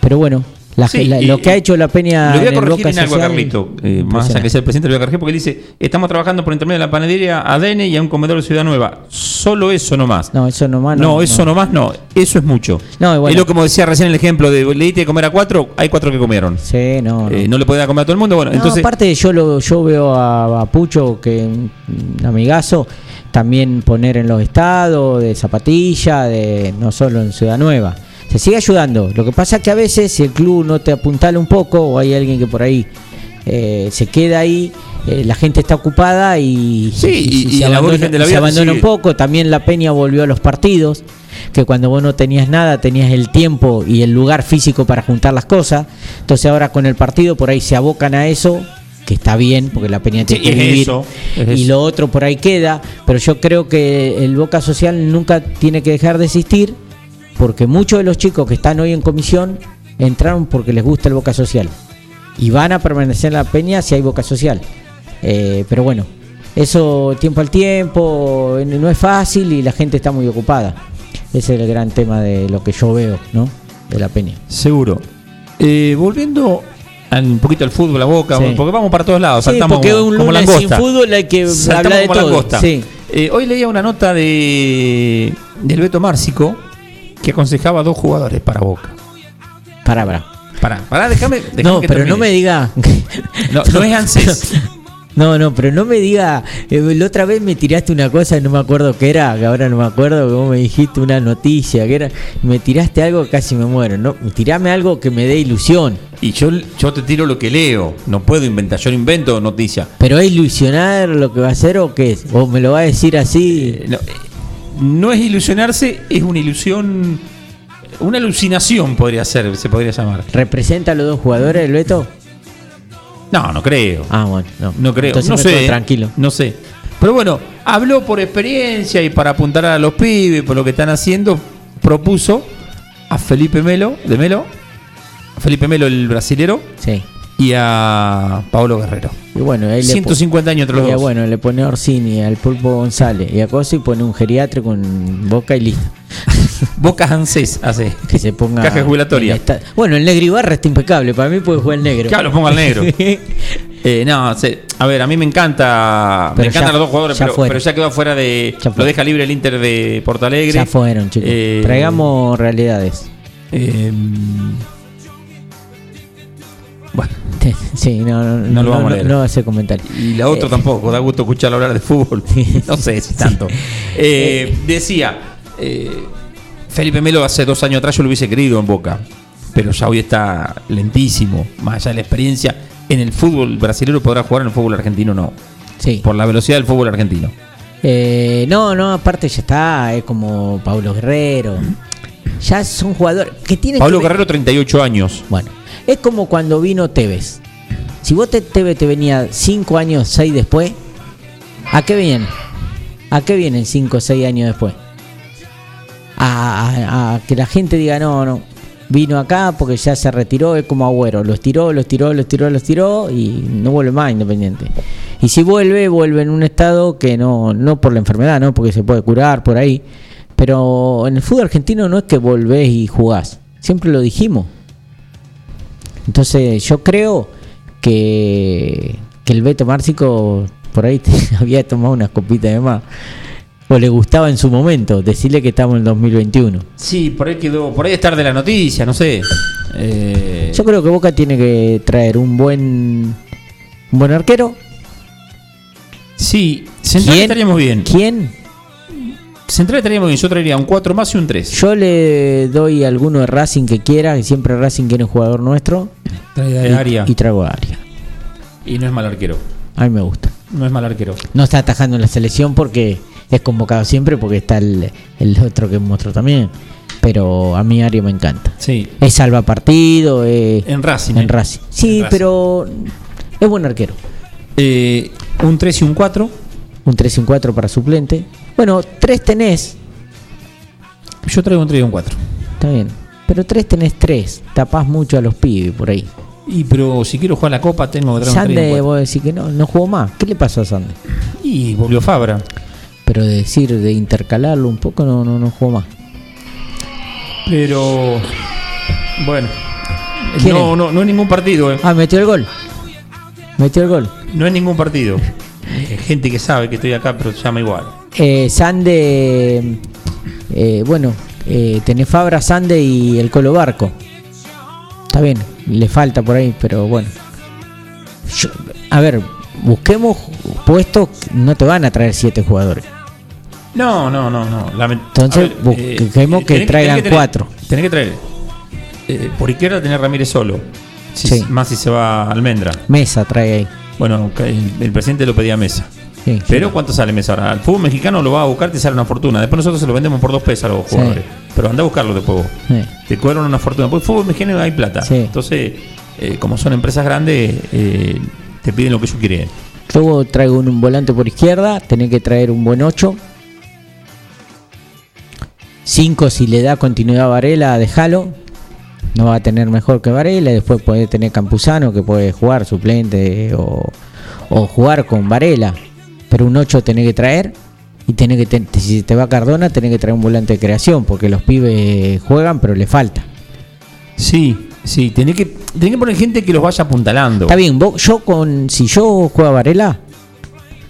Pero bueno, lo que ha hecho la Peña. Le voy a corregir en algo a Carlito, eh, más allá que sea el presidente, lo voy a corregir porque dice: Estamos trabajando por intermedio de la panadería ADN y a un comedor de Ciudad Nueva. Solo eso nomás. No, eso nomás no. No, eso nomás no. Eso es mucho. No, Es lo como decía recién el ejemplo de le diste de comer a cuatro, hay cuatro que comieron. Sí, no. Eh, no. le dar comer a todo el mundo. Bueno, entonces. Aparte, yo, lo, yo veo a, Pucho, que un amigazo, también poner en los estados de zapatilla, de no solo en Ciudad Nueva se sigue ayudando. Lo que pasa es que a veces si el club no te apuntala un poco o hay alguien que por ahí eh, se queda ahí, eh, la gente está ocupada y, se, abandona, un poco. También la Peña volvió a los partidos, que cuando vos no tenías nada, tenías el tiempo y el lugar físico para juntar las cosas. Entonces ahora con el partido por ahí se abocan a eso que está bien, porque la Peña tiene que vivir, y lo otro por ahí queda, pero yo creo que el Boca Social nunca tiene que dejar de existir, porque muchos de los chicos que están hoy en comisión entraron porque les gusta el Boca Social y van a permanecer en la peña si hay Boca Social. Eh, pero bueno, eso tiempo al tiempo, no es fácil y la gente está muy ocupada. Ese es el gran tema de lo que yo veo, ¿no? De la peña. Seguro. Eh, volviendo un poquito al fútbol, a boca, porque vamos para todos lados. Sí, porque un lunes sin fútbol hay que hablar de todo. Eh, hoy leía una nota de del Beto Márcico que aconsejaba dos jugadores para Boca. Para, para. Para, para, déjame. no, pero no me diga. no, no es ANSES. No, no, pero no me diga. Eh, la otra vez me tiraste una cosa y no me acuerdo qué era, que ahora no me acuerdo, que vos me dijiste una noticia, que era. Me tiraste algo que casi me muero. No, tirame algo que me dé ilusión. Y yo, yo te tiro lo que leo. No puedo inventar, yo no invento noticia. ¿Pero es ilusionar lo que va a hacer o qué es? ¿O me lo va a decir así? Eh, no, no es ilusionarse, es una ilusión, una alucinación podría ser, se podría llamar. ¿Representa a los dos jugadores el Beto? No, no creo. Ah, bueno, no, creo. no sé. Tranquilo. No sé. Pero bueno, habló por experiencia y para apuntar a los pibes, por lo que están haciendo, propuso a Felipe Melo, de Melo, Felipe Melo el brasilero, sí. Y a Pablo Guerrero. Y bueno, 150 años entre los y bueno, le pone a Orsini, al Pulpo González y a Cosi y pone un geriátrico con Boca y listo. Boca ANSES hace. Que se ponga. Caja jubilatoria. Bueno, el negro Ibarra está impecable. Para mí puede jugar el negro. Claro, lo pongo al negro. eh, no, a ver, a mí me encanta. me encantan los dos jugadores, pero, ya quedó fuera de. lo deja libre el Inter de Porto Alegre. Ya fueron, chicos. Eh, Traigamos realidades. Eh, bueno. Sí, no, no, no, lo vamos a leer. No, hace comentario. Y la otra eh, tampoco, da gusto escucharlo hablar de fútbol. no sé si tanto. Eh, decía, eh, Felipe Melo hace dos años atrás yo lo hubiese querido en Boca, pero ya hoy está lentísimo, más allá de la experiencia. En el fútbol brasileño podrá jugar en el fútbol argentino, no. Sí. Por la velocidad del fútbol argentino. no, no, aparte ya está, es como Pablo Guerrero. Ya son jugadores que tienen. Pablo Guerrero, 38 años. Bueno, es como cuando vino Tevez. Si vos te, Tevez te venía 5 años, 6 después, ¿a qué vienen? ¿A qué vienen 5 o 6 años después? A, que la gente diga, no, no, vino acá porque ya se retiró, es como Agüero, los tiró, los tiró, los tiró, los tiró y no vuelve más Independiente. Y si vuelve, vuelve en un estado que no, no por la enfermedad, no porque se puede curar por ahí, pero en el fútbol argentino no es que volvés y jugás, siempre lo dijimos. Entonces yo creo que, el Beto Márcico por ahí había tomado unas copitas de más. O le gustaba en su momento, decirle que estamos en 2021. Sí, por ahí quedó, por ahí estar de la noticia, no sé. Eh, yo creo que Boca tiene que traer un buen un buen arquero. Sí, central estaríamos bien. ¿Quién? Central estaríamos bien, yo traería un 4 más y un 3. Yo le doy alguno de Racing que quiera, que siempre Racing quiere un jugador nuestro. y, Y trago a Aria. Y no es mal arquero. A mí me gusta. No es mal arquero. No está atajando en la selección porque es convocado siempre, porque está el, otro que mostró también. Pero a mí Aria me encanta. Sí. Es salva partido. en Racing. En eh. Racing. Sí, pero es buen arquero. Eh, un 3 y un 4. Un 3 y un 4 para suplente. Bueno, 3 tenés. Yo traigo un 3 y un 4. Está bien. Pero 3 tenés 3. Tapás mucho a los pibes por ahí. Y pero si quiero jugar la copa tengo que traer Sande, un 3 vos decís que no, no jugó más. ¿Qué le pasó a Sande? Y volvió Fabra. Pero de decir, de intercalarlo un poco, no, no, no jugó más. Pero. Bueno. No, no, no es ningún partido. Eh. Ah, metió el gol. Metió el gol. No es ningún partido. gente que sabe que estoy acá, pero se llama igual. Eh, Sande. Eh, bueno, eh, tenés Fabra, Sande y el Colo Barco. Está bien, le falta por ahí, pero bueno. a ver, busquemos puestos, no te van a traer siete jugadores. No, no, no, no. Entonces, eh, busquemos que traigan cuatro. Tenés que traer. Eh, por izquierda tenés Ramírez solo. Más si se va a Almendra. Mesa trae ahí. Bueno, el, presidente lo pedía Mesa. Pero ¿cuánto sale Mesa ahora? Al fútbol mexicano lo va a buscar, te sale una fortuna. Después nosotros se lo vendemos por dos pesos a los jugadores. Pero anda a buscarlo después vos. Te cobran una fortuna. Porque fútbol mexicano hay plata. Entonces, eh, como son empresas grandes, eh, te piden lo que ellos quieren. Yo traigo un, volante por izquierda, tenés que traer un buen 8. 5 si le da continuidad a Varela, déjalo. No va a tener mejor que Varela. Después puede tener Campuzano que puede jugar suplente o, o jugar con Varela. Pero un 8 tenés que traer y tiene que si te va Cardona, tenés que traer un volante de creación, porque los pibes juegan, pero le falta. Sí, sí, tenés que, tenés que poner gente que los vaya apuntalando. Está bien, yo con si yo juego a Varela,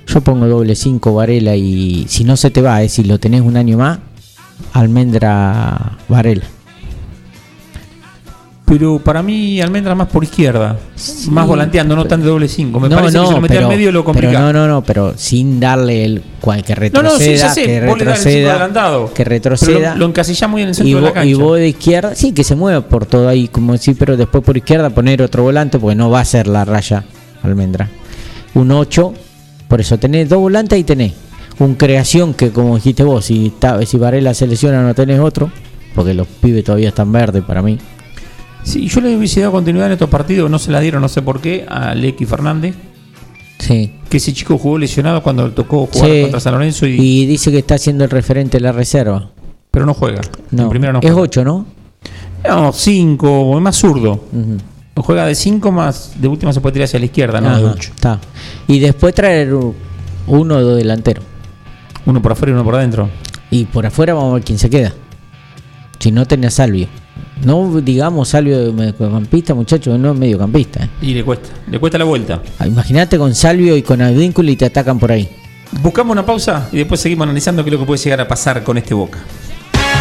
yo pongo doble 5 Varela y si no se te va, es si lo tenés un año más, Almendra Varela. Pero para mí Almendra más por izquierda, más volanteando, no tan de doble 5. Me parece que si lo pero, al medio lo complica. Pero no, no, no, pero sin darle el cual que retroceda, no, sí, que retroceda, que retroceda. Lo, encasilla muy en el centro de la cancha. Y vos de izquierda, sí, que se mueva por todo ahí, como decir, pero después por izquierda poner otro volante, porque no va a ser la raya Almendra. Un 8, por eso tenés dos volantes y tenés un creación que como dijiste vos, si, si Varela se lesiona no tenés otro, porque los pibes todavía están verdes para mí. Sí, yo le hubiese dado continuidad en estos partidos, no se la dieron, no sé por qué, a Lecky Fernández. Sí. Que ese chico jugó lesionado cuando tocó jugar contra San Lorenzo y... y... dice que está haciendo el referente de la reserva. Pero no juega. No. En primera no es 8, ¿no? No, 5, es más zurdo. Juega de 5 más, de última se puede tirar hacia la izquierda, no de 8. Está. Y después traer uno o dos delanteros. Uno por afuera y uno por adentro. Y por afuera vamos a ver quién se queda. Si no tenés Salvio. No digamos Salvio de mediocampista, muchachos, no es mediocampista. ¿eh? Y le cuesta, le cuesta la vuelta. Ah, imagínate con Salvio y con Advíncula y te atacan por ahí. Buscamos una pausa y después seguimos analizando qué es lo que puede llegar a pasar con este Boca.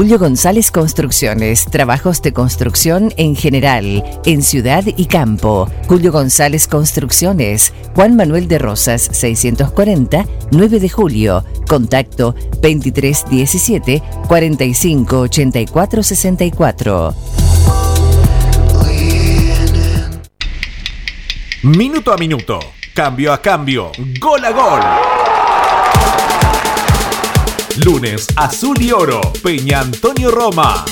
Julio González Construcciones, trabajos de construcción en general, en ciudad y campo. Julio González Construcciones, Juan Manuel de Rosas, 640, 9 de julio. Contacto 2317 4584 64. Minuto a minuto, cambio a cambio, gol a gol. Lunes Azul y Oro, Peña Antonio Roma.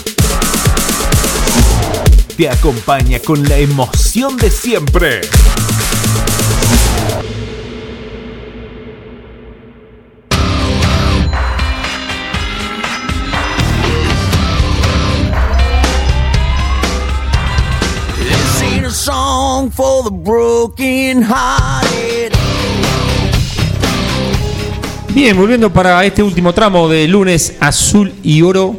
Te acompaña con la emoción de siempre. Bien, volviendo para este último tramo de lunes azul y oro.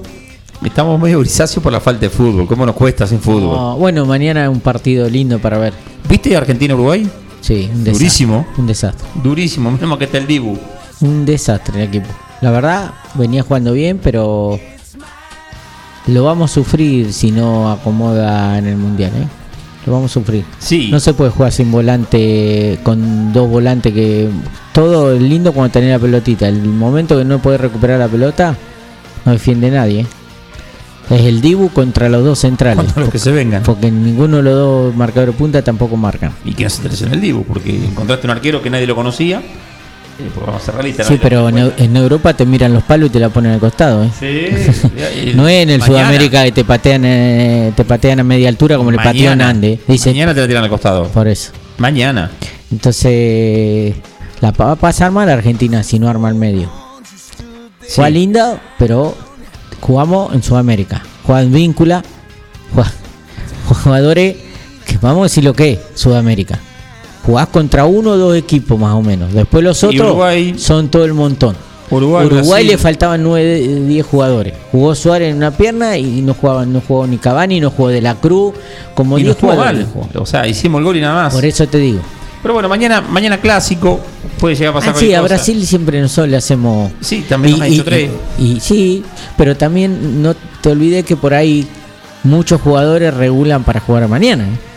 Estamos medio grisáceos por la falta de fútbol. ¿Cómo nos cuesta sin fútbol? bueno, mañana es un partido lindo para ver. ¿Viste Argentina-Uruguay? Sí, un desastre. Durísimo. Un desastre. Durísimo, menos que está el Dibu. Un desastre el equipo. La verdad, venía jugando bien, pero lo vamos a sufrir si no acomoda en el mundial, ¿eh? Lo vamos a sufrir. Sí. No se puede jugar sin volante, con dos volantes que. Todo es lindo cuando tenés la pelotita. El momento que no puedes recuperar la pelota, no defiende nadie. Es el Dibu contra los dos centrales. Contra los que se vengan. Porque ninguno de los dos marcadores punta tampoco marcan. Y que no se te el Dibu, porque encontraste un arquero que nadie lo conocía. Pues vamos a ser realistas. Sí, pero en, Europa te miran los palos y te la ponen al costado. ¿eh? Sí. no es en el Sudamérica que te patean eh, te patean a media altura como le pateó Nande. Dice, mañana te la tiran al costado. Por eso. Mañana. Entonces, la va a pasar mal Argentina si no arma el medio. Sí. Juega linda, pero jugamos en Sudamérica. Juegan víncula, jugadores que vamos a decir lo que es Sudamérica. Jugás contra uno o dos equipos más o menos. Después los otros son todo el montón. Uruguay, Uruguay le faltaban 9, 10 jugadores. Jugó Suárez en una pierna y no jugaba, no jugó ni Cavani, no jugó De la Cruz, como 10 jugadores. O sea, hicimos el gol y nada más. Por eso te digo. Pero bueno, mañana, mañana clásico, puede llegar a pasar ah, Sí, a Brasil siempre nosotros le hacemos. Sí, también nos ha hecho tres. Y, sí, pero también no te olvides que por ahí muchos jugadores regulan para jugar mañana. ¿eh?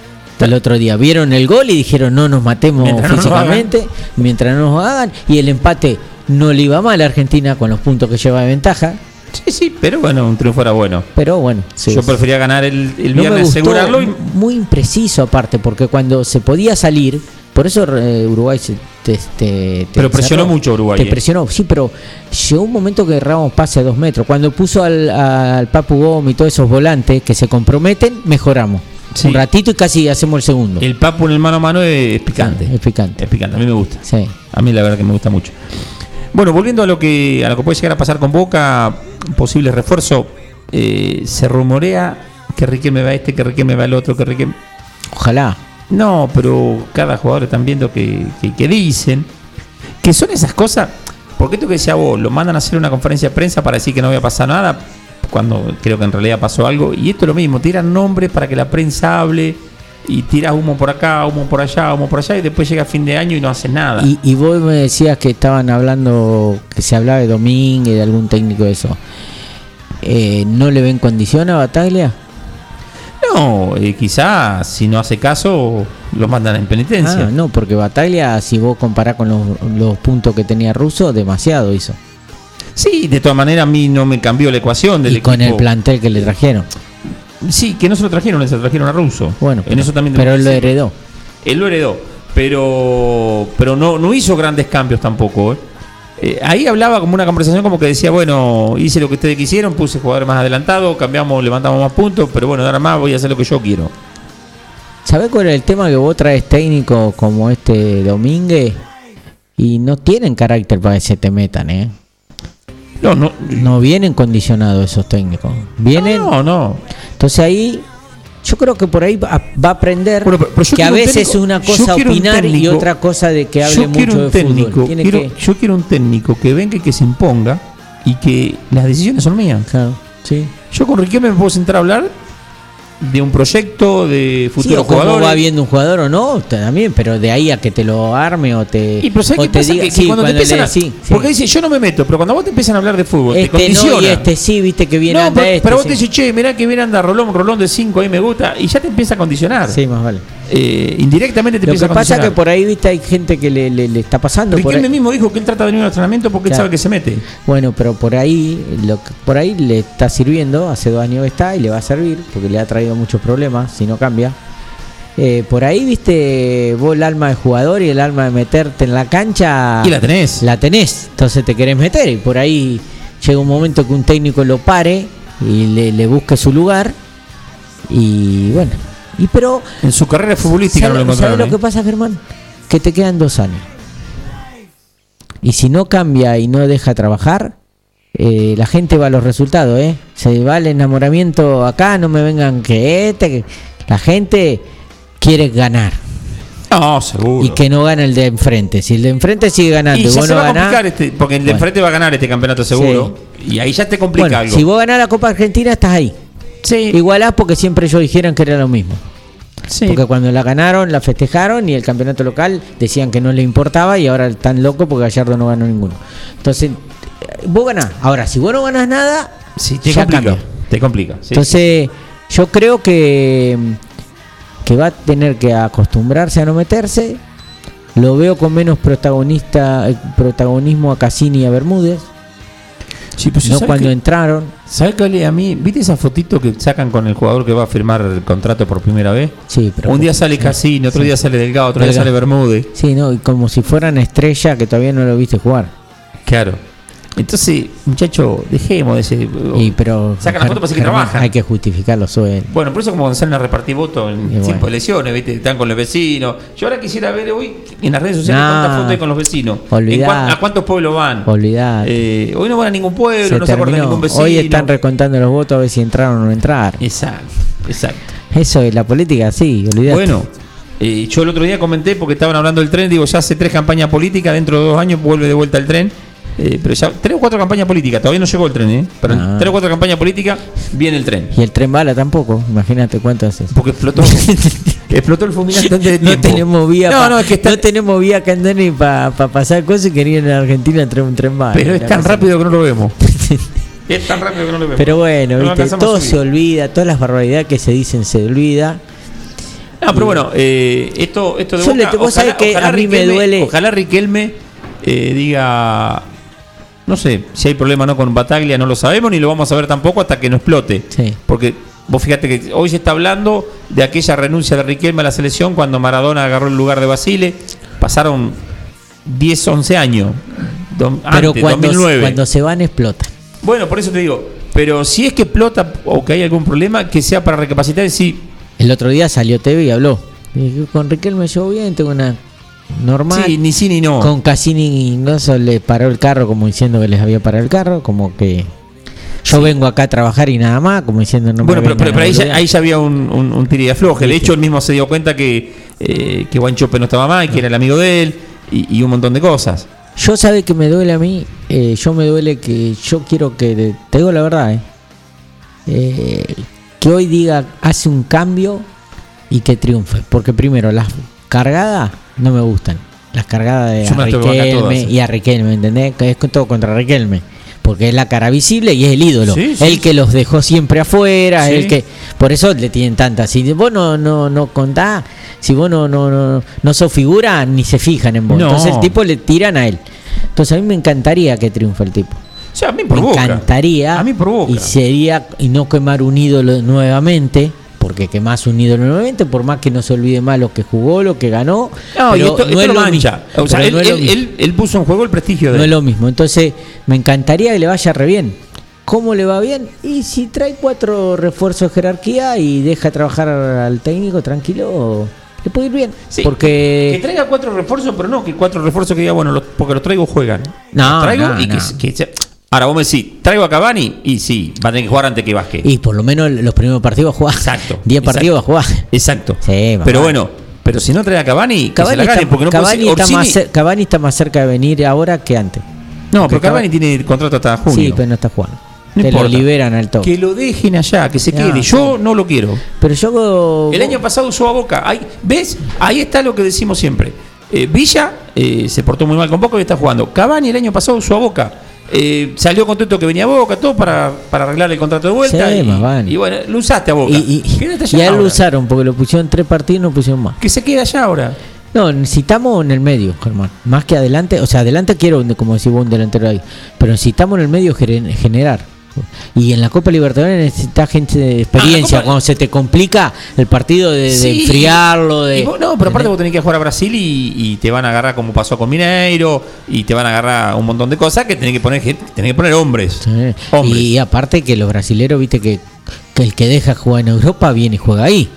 El otro día vieron el gol y dijeron no nos matemos físicamente mientras no nos hagan. Y el empate no le iba mal a Argentina con los puntos que lleva de ventaja. Sí, sí, pero bueno, un triunfo era bueno. Pero bueno, sí, yo prefería ganar el, el viernes, asegurarlo. Muy impreciso aparte, porque cuando se podía salir, Por eso eh, Uruguay se, te, Pero presionó mucho Uruguay, Te eh. presionó, sí, pero llegó un momento que errábamos pase a dos metros. Cuando puso al, al Papu Gómez y todos esos volantes que se comprometen, mejoramos. Sí. Un ratito y casi hacemos el segundo. El papo en el mano a mano es picante. Es picante. Es picante, a mí me gusta. Sí. A mí la verdad que me gusta mucho. Bueno, volviendo a lo que a lo que puede llegar a pasar con Boca, posible refuerzo, eh, se rumorea que Riquelme va a este, que Riquelme va al otro, que Riquelme... Ojalá. No, pero cada jugador están viendo que, que, que dicen que son esas cosas. Porque esto que decía vos, lo mandan a hacer una conferencia de prensa para decir que no había pasado nada, cuando creo que en realidad pasó algo. Y esto es lo mismo, tiran nombres para que la prensa hable y tiras humo por acá, humo por allá, humo por allá, y después llega fin de año y no haces nada. Y, y vos me decías que estaban hablando, que se hablaba de Domínguez, de algún técnico de eso. Eh, ¿No le ven condición a Bataglia? No, eh, quizás si no hace caso, lo mandan en penitencia. Ah, no, porque Bataglia, si vos comparás con los, los puntos que tenía Russo, demasiado hizo. Sí, de todas maneras a mí no me cambió la ecuación del Y con el plantel que le trajeron. Sí, que no se lo trajeron, se lo trajeron a Russo. Bueno, en eso también pero él lo heredó. Él lo heredó, pero pero no, no hizo grandes cambios tampoco. ¿eh? Eh, ahí hablaba como una conversación como que decía, bueno, hice lo que ustedes quisieron, puse jugadores más adelantados, cambiamos, levantamos más puntos, pero bueno, ahora más voy a hacer lo que yo quiero. ¿Sabés cuál es el tema que vos traes técnico como este Domínguez? Y no tienen carácter para que se te metan, ¿eh? No, no. No vienen condicionados esos técnicos. Vienen. No, no. Entonces ahí. Yo creo que por ahí va, a aprender Bueno, pero- pero yo que a un veces técnico- una cosa un opinar y otra cosa de que hable mucho un de técnico, fútbol. Tiene quiero- que- yo quiero un técnico que venga y que se imponga y que las decisiones son mías. Claro, sí. Yo con Riquelme me puedo sentar a hablar de un proyecto, de Sí, futuros cómo jugadores. va viendo un jugador o no, también, pero de ahí a que te lo arme o te, Y pero ¿sabes o qué te pasa? diga, que, que sí, cuando te cuando empiezan le- a, sí, sí. Porque dice, yo no me meto, pero cuando vos te empiezan a hablar de fútbol, te este no condiciona. y este sí, viste que viene No, anda pero, este, pero vos sí. te dices, che, mirá que bien anda Rolón, Rolón de 5, ahí me gusta, y ya te empieza a condicionar. Sí, más vale. Eh, indirectamente te Lo que pasa que por ahí, viste, hay gente que le, le- le está pasando. Riquelme mismo dijo que él trata de venir al entrenamiento porque él sabe que se mete. Bueno, pero por ahí, lo por ahí le está sirviendo, hace dos años está y le va a servir, porque le ha traído muchos problemas si no cambia. Eh, por ahí, viste, vos el alma de jugador y el alma de meterte en la cancha. Y la tenés. La tenés, entonces te querés meter y por ahí llega un momento que un técnico lo pare y le, le busque su lugar. Y bueno, y pero. En su carrera futbolística no lo ¿Sabes encontraron. lo ¿eh? que pasa, Germán? Que te quedan dos años. Y si no cambia y no deja trabajar, eh, la gente va a los resultados, ¿eh? Se va el enamoramiento acá, no me vengan que este, la gente quiere ganar No, seguro. y que no gane el de enfrente. Si el de enfrente sigue ganando Y vos se no va a ganás, complicar, este, porque el de Bueno. enfrente va a ganar este campeonato seguro. Y ahí ya te complica bueno, algo. si vos ganás la Copa Argentina estás ahí. Sí. Igualás porque siempre ellos dijeron que era lo mismo. Sí. Porque cuando la ganaron, la festejaron y el campeonato local decían que no le importaba y ahora están locos porque Gallardo no ganó ninguno. Entonces, eh, vos ganás. Ahora, si vos no ganás nada, Sí, te ya complica. cambia. Te complica. sí. Entonces, yo creo que, que va a tener que acostumbrarse a no meterse. Lo veo con menos protagonista, eh, protagonismo a Cassini y a Bermúdez. Sí, pues, no ¿sabes cuando qué? entraron. ¿Sabes qué a mí? ¿Viste esa fotito que sacan con el jugador que va a firmar el contrato por primera vez? Sí, pero Un día sale sí, Cassini, otro sí. día sale Delgado, otro día Delgado. sale Bermúdez. Sí, no, y como si fueran estrella que todavía no lo viste jugar. Claro. Entonces, muchacho, dejemos de ese. Y pero Sacan la foto para decir que trabajan. Hay que justificar los sueldos. Bueno, por eso como salen a repartir votos en tiempo bueno. de elecciones, ¿viste? Están con los vecinos. Yo ahora quisiera ver hoy en las redes sociales Nah. cuántas fotos hay con los vecinos. Olvidá. cuán- ¿A cuántos pueblos van? Olvidar. Eh, hoy no van a ningún pueblo, no se acuerdan de ningún vecino. Hoy están recontando los votos a ver si entraron o no entraron. Exacto, exacto. Eso es la política, sí, olvidate. Bueno, eh, yo el otro día comenté porque estaban hablando del tren, digo, ya hace tres campañas políticas, dentro de dos años vuelve de vuelta el tren. Eh, pero ya, tres o cuatro campañas políticas, todavía no llegó el tren, ¿eh? Pero en Ah. tres o cuatro campañas políticas viene el tren. Y el tren bala tampoco, imagínate cuánto haces. Porque explotó, explotó el fulminante antes de No tiempo. tenemos vía, No, pa- no, es que está- no tenemos vía andar ni para pasar cosas y querían en Argentina entrar un tren bala. Pero es tan rápido que no lo vemos. es tan rápido que no lo vemos. Pero bueno, No viste, todo se olvida, todas las barbaridades que se dicen se olvida. No, pero bueno, eh, esto, esto de Yo Boca, le- vos sabés que a mí me Riquelme- duele- Ojalá Riquelme eh, diga, no sé, si hay problema o no con Bataglia, no lo sabemos ni lo vamos a ver tampoco hasta que no explote. Sí. Porque Vos fíjate que hoy se está hablando de aquella renuncia de Riquelme a la selección cuando Maradona agarró el lugar de Basile. Pasaron 10, 11 años. Pero cuando, 2009. cuando se van explotan. Bueno, por eso te digo, pero si es que explota o que hay algún problema, que sea para recapacitar y sí. El otro día salió TV y habló. Con Riquelme me llevo bien, tengo una normal. Sí, ni sí ni no. Con Cassini no le paró el carro como diciendo que les había parado el carro, como que yo vengo acá a trabajar y nada más, como diciendo no Bueno, pero, pero, ahí, ya, había un, un, un de afloje. De hecho, él mismo se dio cuenta que, eh, que Chope no estaba mal, que era el amigo de él y, un montón de cosas. Yo sabe que me duele a mí, eh, yo me duele que yo quiero que, te digo la verdad, eh, eh, que hoy diga hace un cambio y que triunfe. Porque primero, las cargadas no me gustan. Las cargadas de Riquelme y a Riquelme, ¿entendés? Que es todo contra Riquelme porque es la cara visible y es el ídolo. el que los dejó siempre afuera, el que por eso le tienen tantas. Si vos no no no contás, si vos no no no, no sos figura, ni se fijan en vos. Entonces el tipo le tiran a él. Entonces a mí me encantaría que triunfe el tipo. O a mí me encantaría a mí y sería y no quemar un ídolo nuevamente porque que más unido nuevamente, por más que no se olvide más lo que jugó, lo que ganó. No, y esto, no es lo mancha. O sea, él, puso en juego el prestigio de No es lo mismo. Entonces, me encantaría que le vaya re bien. ¿Cómo le va bien? Y si trae cuatro refuerzos de jerarquía y deja trabajar al técnico tranquilo, le puede ir bien. porque que, traiga cuatro refuerzos, pero no que cuatro refuerzos que diga, bueno, porque los traigo juegan. No, los traigo y que, Ahora vos me decís, ¿traigo a Cavani? Y sí, va a tener que jugar antes que Vázquez. Y por lo menos los primeros partidos va a jugar. Exacto. 10 partidos va a jugar. Exacto. Sí, pero bueno, pero si no trae a Cavani, Cavani, está, porque no Cavani, está más Cavani está más cerca de venir ahora que antes. No, pero Cavani, tiene contrato hasta junio. Sí, pero no está jugando. No lo liberan al toque. Que lo dejen allá, que se quede. Yo no lo quiero. Pero yo. El año pasado usó a Boca. Ahí, ¿Ves? Ahí está lo que decimos siempre. Eh, Villa eh, se portó muy mal con Boca y está jugando. Cavani el año pasado usó a Boca. Eh, salió contento que venía a Boca, todo para, para arreglar el contrato de vuelta. y, bueno, lo usaste a Boca. Y, y, a él lo usaron porque lo pusieron tres partidos y no pusieron más. Que se quede allá ahora. No, necesitamos en el medio, Germán. Más que adelante, o sea, adelante quiero, como decís vos, un delantero ahí. Pero necesitamos en el medio generar. Y en la Copa Libertadores necesitas gente de experiencia. Ah, cuando se te complica el partido de, enfriarlo. De, no, pero aparte vos tenés que jugar a Brasil y, te van a agarrar como pasó con Mineiro. Y te van a agarrar un montón de cosas que tenés que poner, tenés que poner hombres, Y aparte que los brasileros, viste, que, el que deja jugar en Europa viene y juega ahí.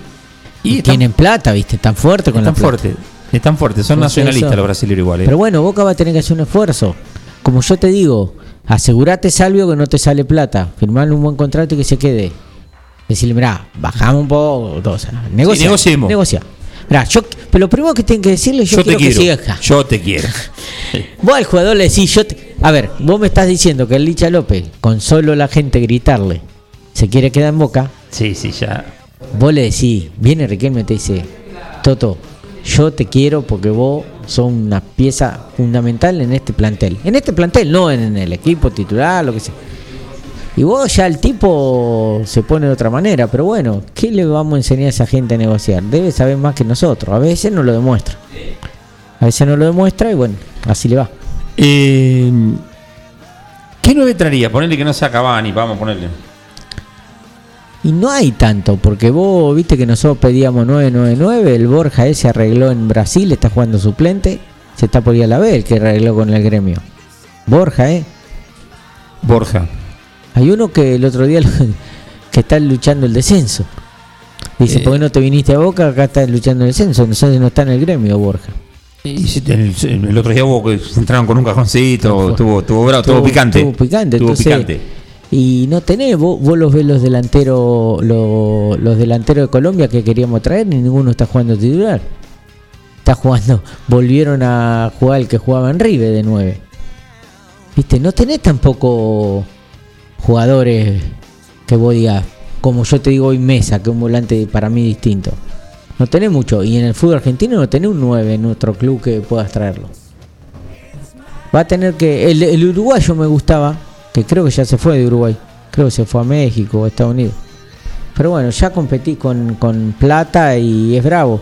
Y, tienen plata, viste, tan fuerte con la fuerte. Están fuertes, son nacionalistas los brasileños igual. Pero bueno, Boca va a tener que hacer un esfuerzo. Como yo te digo, asegúrate, Salvio, que no te sale plata. Firmar un buen contrato y que se quede. Decirle, mirá, bajamos un poco, o sea, negocia, negociemos. Negocia. yo, pero lo primero que tienen que decirle, yo, quiero te quiero, que Yo te quiero. vos al jugador le decís, yo a ver, vos me estás diciendo que el Licha López, con solo la gente gritarle, se quiere quedar en boca. Sí, sí, ya. Vos le decís, viene Riquelme y te dice, Toto, yo te quiero porque vos sos una pieza fundamental en este plantel. En este plantel, no en el equipo titular, lo que sea. Y vos ya el tipo se pone de otra manera, pero bueno, ¿qué le vamos a enseñar a esa gente a negociar? Debe saber más que nosotros, a veces no lo demuestra. A veces no lo demuestra y bueno, así le va. Eh, ¿Qué nueve traería? Ponerle que no sea Cavani, vamos a ponerle. Y no hay tanto, porque vos viste que nosotros pedíamos 999, el Borja ese arregló en Brasil, está jugando suplente, se está por ir a la B, el que arregló con el gremio. Borja, ¿eh? Borja. Hay uno que el otro día que está luchando el descenso. Dice, ¿por qué no te viniste a Boca? Acá estás luchando el descenso, entonces no está en el gremio, Borja. el, otro día hubo que entraron con un cajoncito, tuvo, tuvo, tuvo, picante. Tuvo picante, tuvo picante. Y no tenés, vos, los ves los delanteros, los, delanteros de Colombia que queríamos traer, ni ninguno está jugando titular. Está jugando, volvieron a jugar el que jugaba en Rive de 9. Viste, no tenés tampoco jugadores que vos digas, como yo te digo hoy Mesa, que es un volante para mí distinto. No tenés mucho. Y en el fútbol argentino no tenés un 9 en nuestro club que puedas traerlo. Va a tener que. El uruguayo me gustaba, que creo que ya se fue de Uruguay, creo que se fue a México o a Estados Unidos. Pero bueno, ya competí con, Plata y es bravo.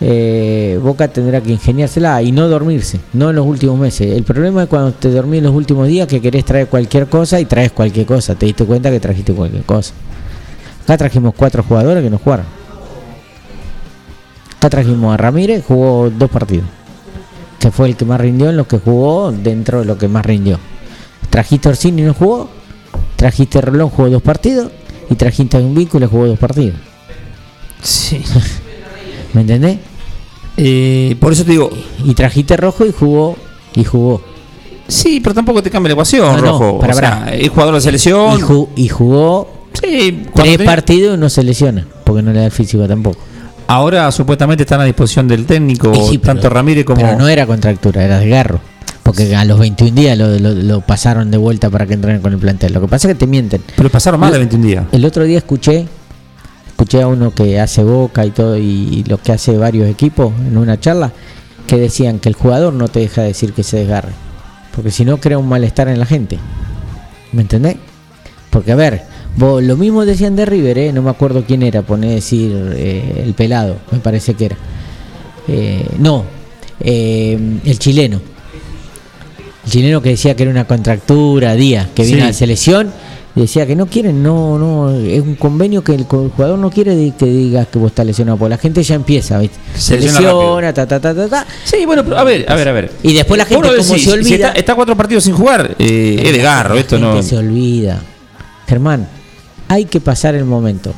Eh, Boca tendrá que ingeniársela y no dormirse, no en los últimos meses. El problema es cuando te dormís en los últimos días que querés traer cualquier cosa y traes cualquier cosa. Te diste cuenta que trajiste cualquier cosa. Acá trajimos cuatro jugadores que no jugaron. Acá trajimos a Ramírez, jugó dos partidos. Que fue el que más rindió en los que jugó dentro de lo que más rindió. Trajiste a Orsini no jugó. Trajiste a Rolón, jugó dos partidos. Y trajiste a un vínculo, jugó dos partidos. Sí. ¿Me entendés? Eh, por eso te digo. Y trajiste rojo y jugó. Y jugó. Sí, pero tampoco te cambia la ecuación, No, no, rojo. para, O sea, es jugador de selección. Y, ju- y jugó Sí, tres partidos y no se lesiona. Porque no le da el físico tampoco. Ahora supuestamente están a disposición del técnico, Y sí, pero- tanto Ramírez como. Pero no era contractura, era desgarro. Porque a los 21 días lo, lo- lo pasaron de vuelta para que entrenen con el plantel. Lo que pasa es que te mienten. Pero pasaron más de 21 días. El otro día escuché escuché a uno que hace Boca y todo y lo que hace varios equipos en una charla que decían que el jugador no te deja decir que se desgarre. Porque si no crea un malestar en la gente. ¿Me entendés? Porque a ver, vos, lo mismo decían de River, ¿eh? no me acuerdo quién era, poné decir eh, el pelado, me parece que era. Eh, no, eh, el chileno. El chileno que decía que era una contractura, Díaz, que vino Sí. a la selección y decía que no quieren, no, no, es un convenio que el, jugador no quiere que digas que vos estás lesionado, porque la gente ya empieza, ¿viste? Se Se lesiona ta, ta, ta, ta, ta. Sí, bueno, pero a ver, a ver, a ver. Y después la gente como decís, se si olvida. está, está cuatro partidos sin jugar, eh, es de garro, La esto gente no. se olvida. Germán, hay que pasar el momento.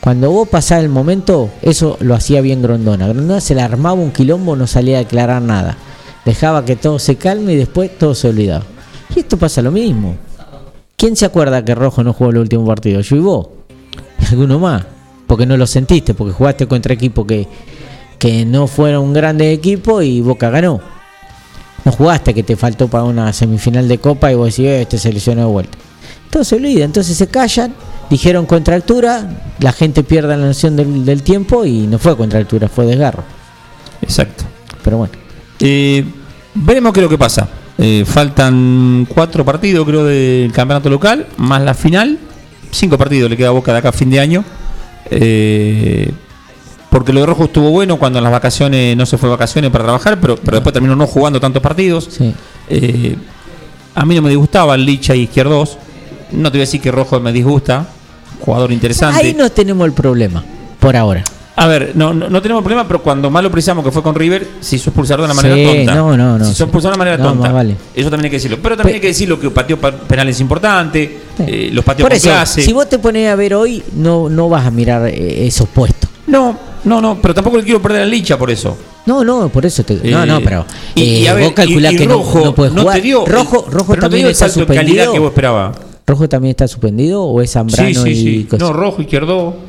Cuando vos pasás el momento, eso lo hacía bien Grondona. Grondona se le armaba un quilombo, no salía a declarar nada. Dejaba que todo se calme y después todo se olvidaba. Y esto pasa lo mismo. ¿Quién se acuerda que Rojo no jugó el último partido? Yo y vos. Y alguno más. Porque no lo sentiste, porque jugaste contra equipos que, que no fueron un grande equipo y Boca ganó. No jugaste que te faltó para una semifinal de copa y vos decís, "Eh, este se lesionó de vuelta. Todo se olvida, entonces se callan, dijeron contractura, la gente pierde la noción del, del tiempo y no fue contractura, fue desgarro. Exacto. Pero bueno, Eh, veremos qué es lo que pasa. Eh, faltan cuatro partidos, creo, del campeonato local, más la final. Cinco partidos le queda a Boca de acá a fin de año. Eh, porque lo de Rojo estuvo bueno cuando en las vacaciones no se fue de vacaciones para trabajar, pero, pero después terminó no jugando tantos partidos. sí. Eh, a mí no me disgustaban Licha y Izquierdos. No te voy a decir que Rojo me disgusta. Jugador interesante. Ahí no tenemos el problema, por ahora. A ver, no, no, no tenemos problema, pero cuando más lo precisamos que fue con River, se hizo expulsar de una manera Sí, tonta. no, no, no, Se hizo expulsar de una manera tonta. vale. Eso también hay que decirlo. Pero también Pe- hay que decirlo que pateó pa- penales importantes, Sí. eh, los pateó Por eso, clase. si vos te pones a ver hoy, no, no vas a mirar eh, esos puestos. No, no, no, pero tampoco le quiero perder la licha por eso. No, no, por eso te. no, Eh, no, pero. y- y eh, a ver, vos calculás y- y que Rojo no, puedes no jugar. te dio rojo rojo pero no te también dio el está salto de calidad suspendido. que vos esperabas. ¿Rojo también está suspendido o es Zambrano Sí, sí, y? No, Rojo, Izquierdo.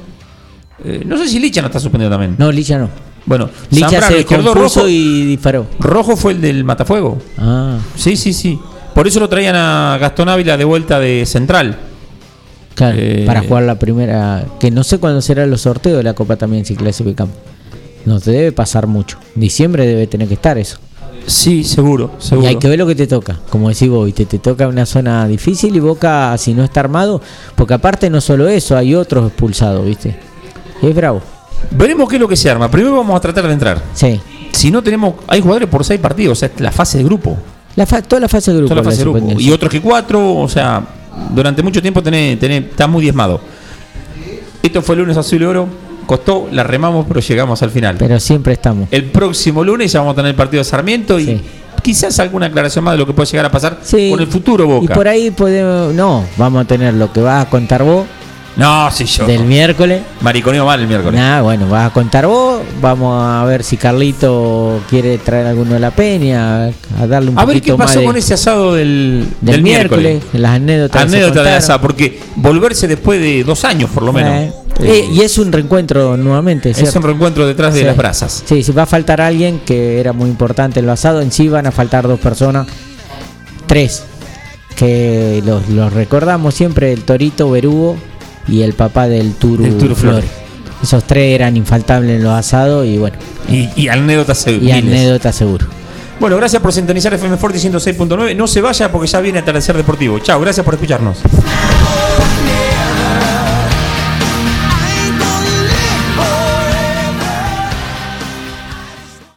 Eh, no sé si Licha no está suspendido también. No, Licha no. Bueno, Licha Zambrano, se Rojo. y disparó. Rojo fue el del Matafuego. Ah, Sí, sí, sí. Por eso lo traían a Gastón Ávila de vuelta de central. claro. Eh, para jugar la primera. Que no sé cuándo serán los sorteos de la Copa también, si clasificamos. No te debe pasar mucho. Diciembre debe tener que estar eso. Sí, seguro, seguro. Y hay que ver lo que te toca. Como decís vos, y te, te toca una zona difícil y Boca, si no está armado. Porque aparte, no solo eso, hay otros expulsados, ¿viste? Y es bravo. Veremos qué es lo que se arma. Primero vamos a tratar de entrar. Sí. Si no tenemos, hay jugadores por seis partidos, o sea, es la fase de grupo. La fa- toda la fase de grupo. Toda la fase de grupo. Y otros que cuatro, o sea, durante mucho tiempo tenés, tenés, está muy diezmado. Esto fue el lunes azul y oro. Costó, la remamos, pero llegamos al final. Pero siempre estamos. El próximo lunes ya vamos a tener el partido de Sarmiento y Sí. quizás alguna aclaración más de lo que puede llegar a pasar Sí. con el futuro Y Boca. por ahí podemos. No, vamos a tener lo que vas a contar vos No, sí, yo. del miércoles. Mariconeo mal el miércoles. Nada, bueno, vas a contar vos. Vamos a ver si Carlito quiere traer alguno de la peña. A darle un A ver qué pasó más de- con ese asado del, del, miércoles, Las anécdotas. se Anécdota de contaron. asado, porque volverse después de dos años por lo menos. Eh, eh, y es un reencuentro nuevamente, es un reencuentro detrás de las brasas. Sí, si va a faltar alguien que era muy importante en lo asado, en sí van a faltar dos personas, tres, que los, los recordamos siempre, el Torito Berugo y el papá del Turu, El Turu Flores. Flores. Esos tres eran infaltables en los asados y bueno, Y, y anécdotas se- y miles. anécdota seguro. Bueno, gracias por sintonizar FM Forte 106.9. No se vaya porque ya viene Atardecer Deportivo. Chao, gracias por escucharnos.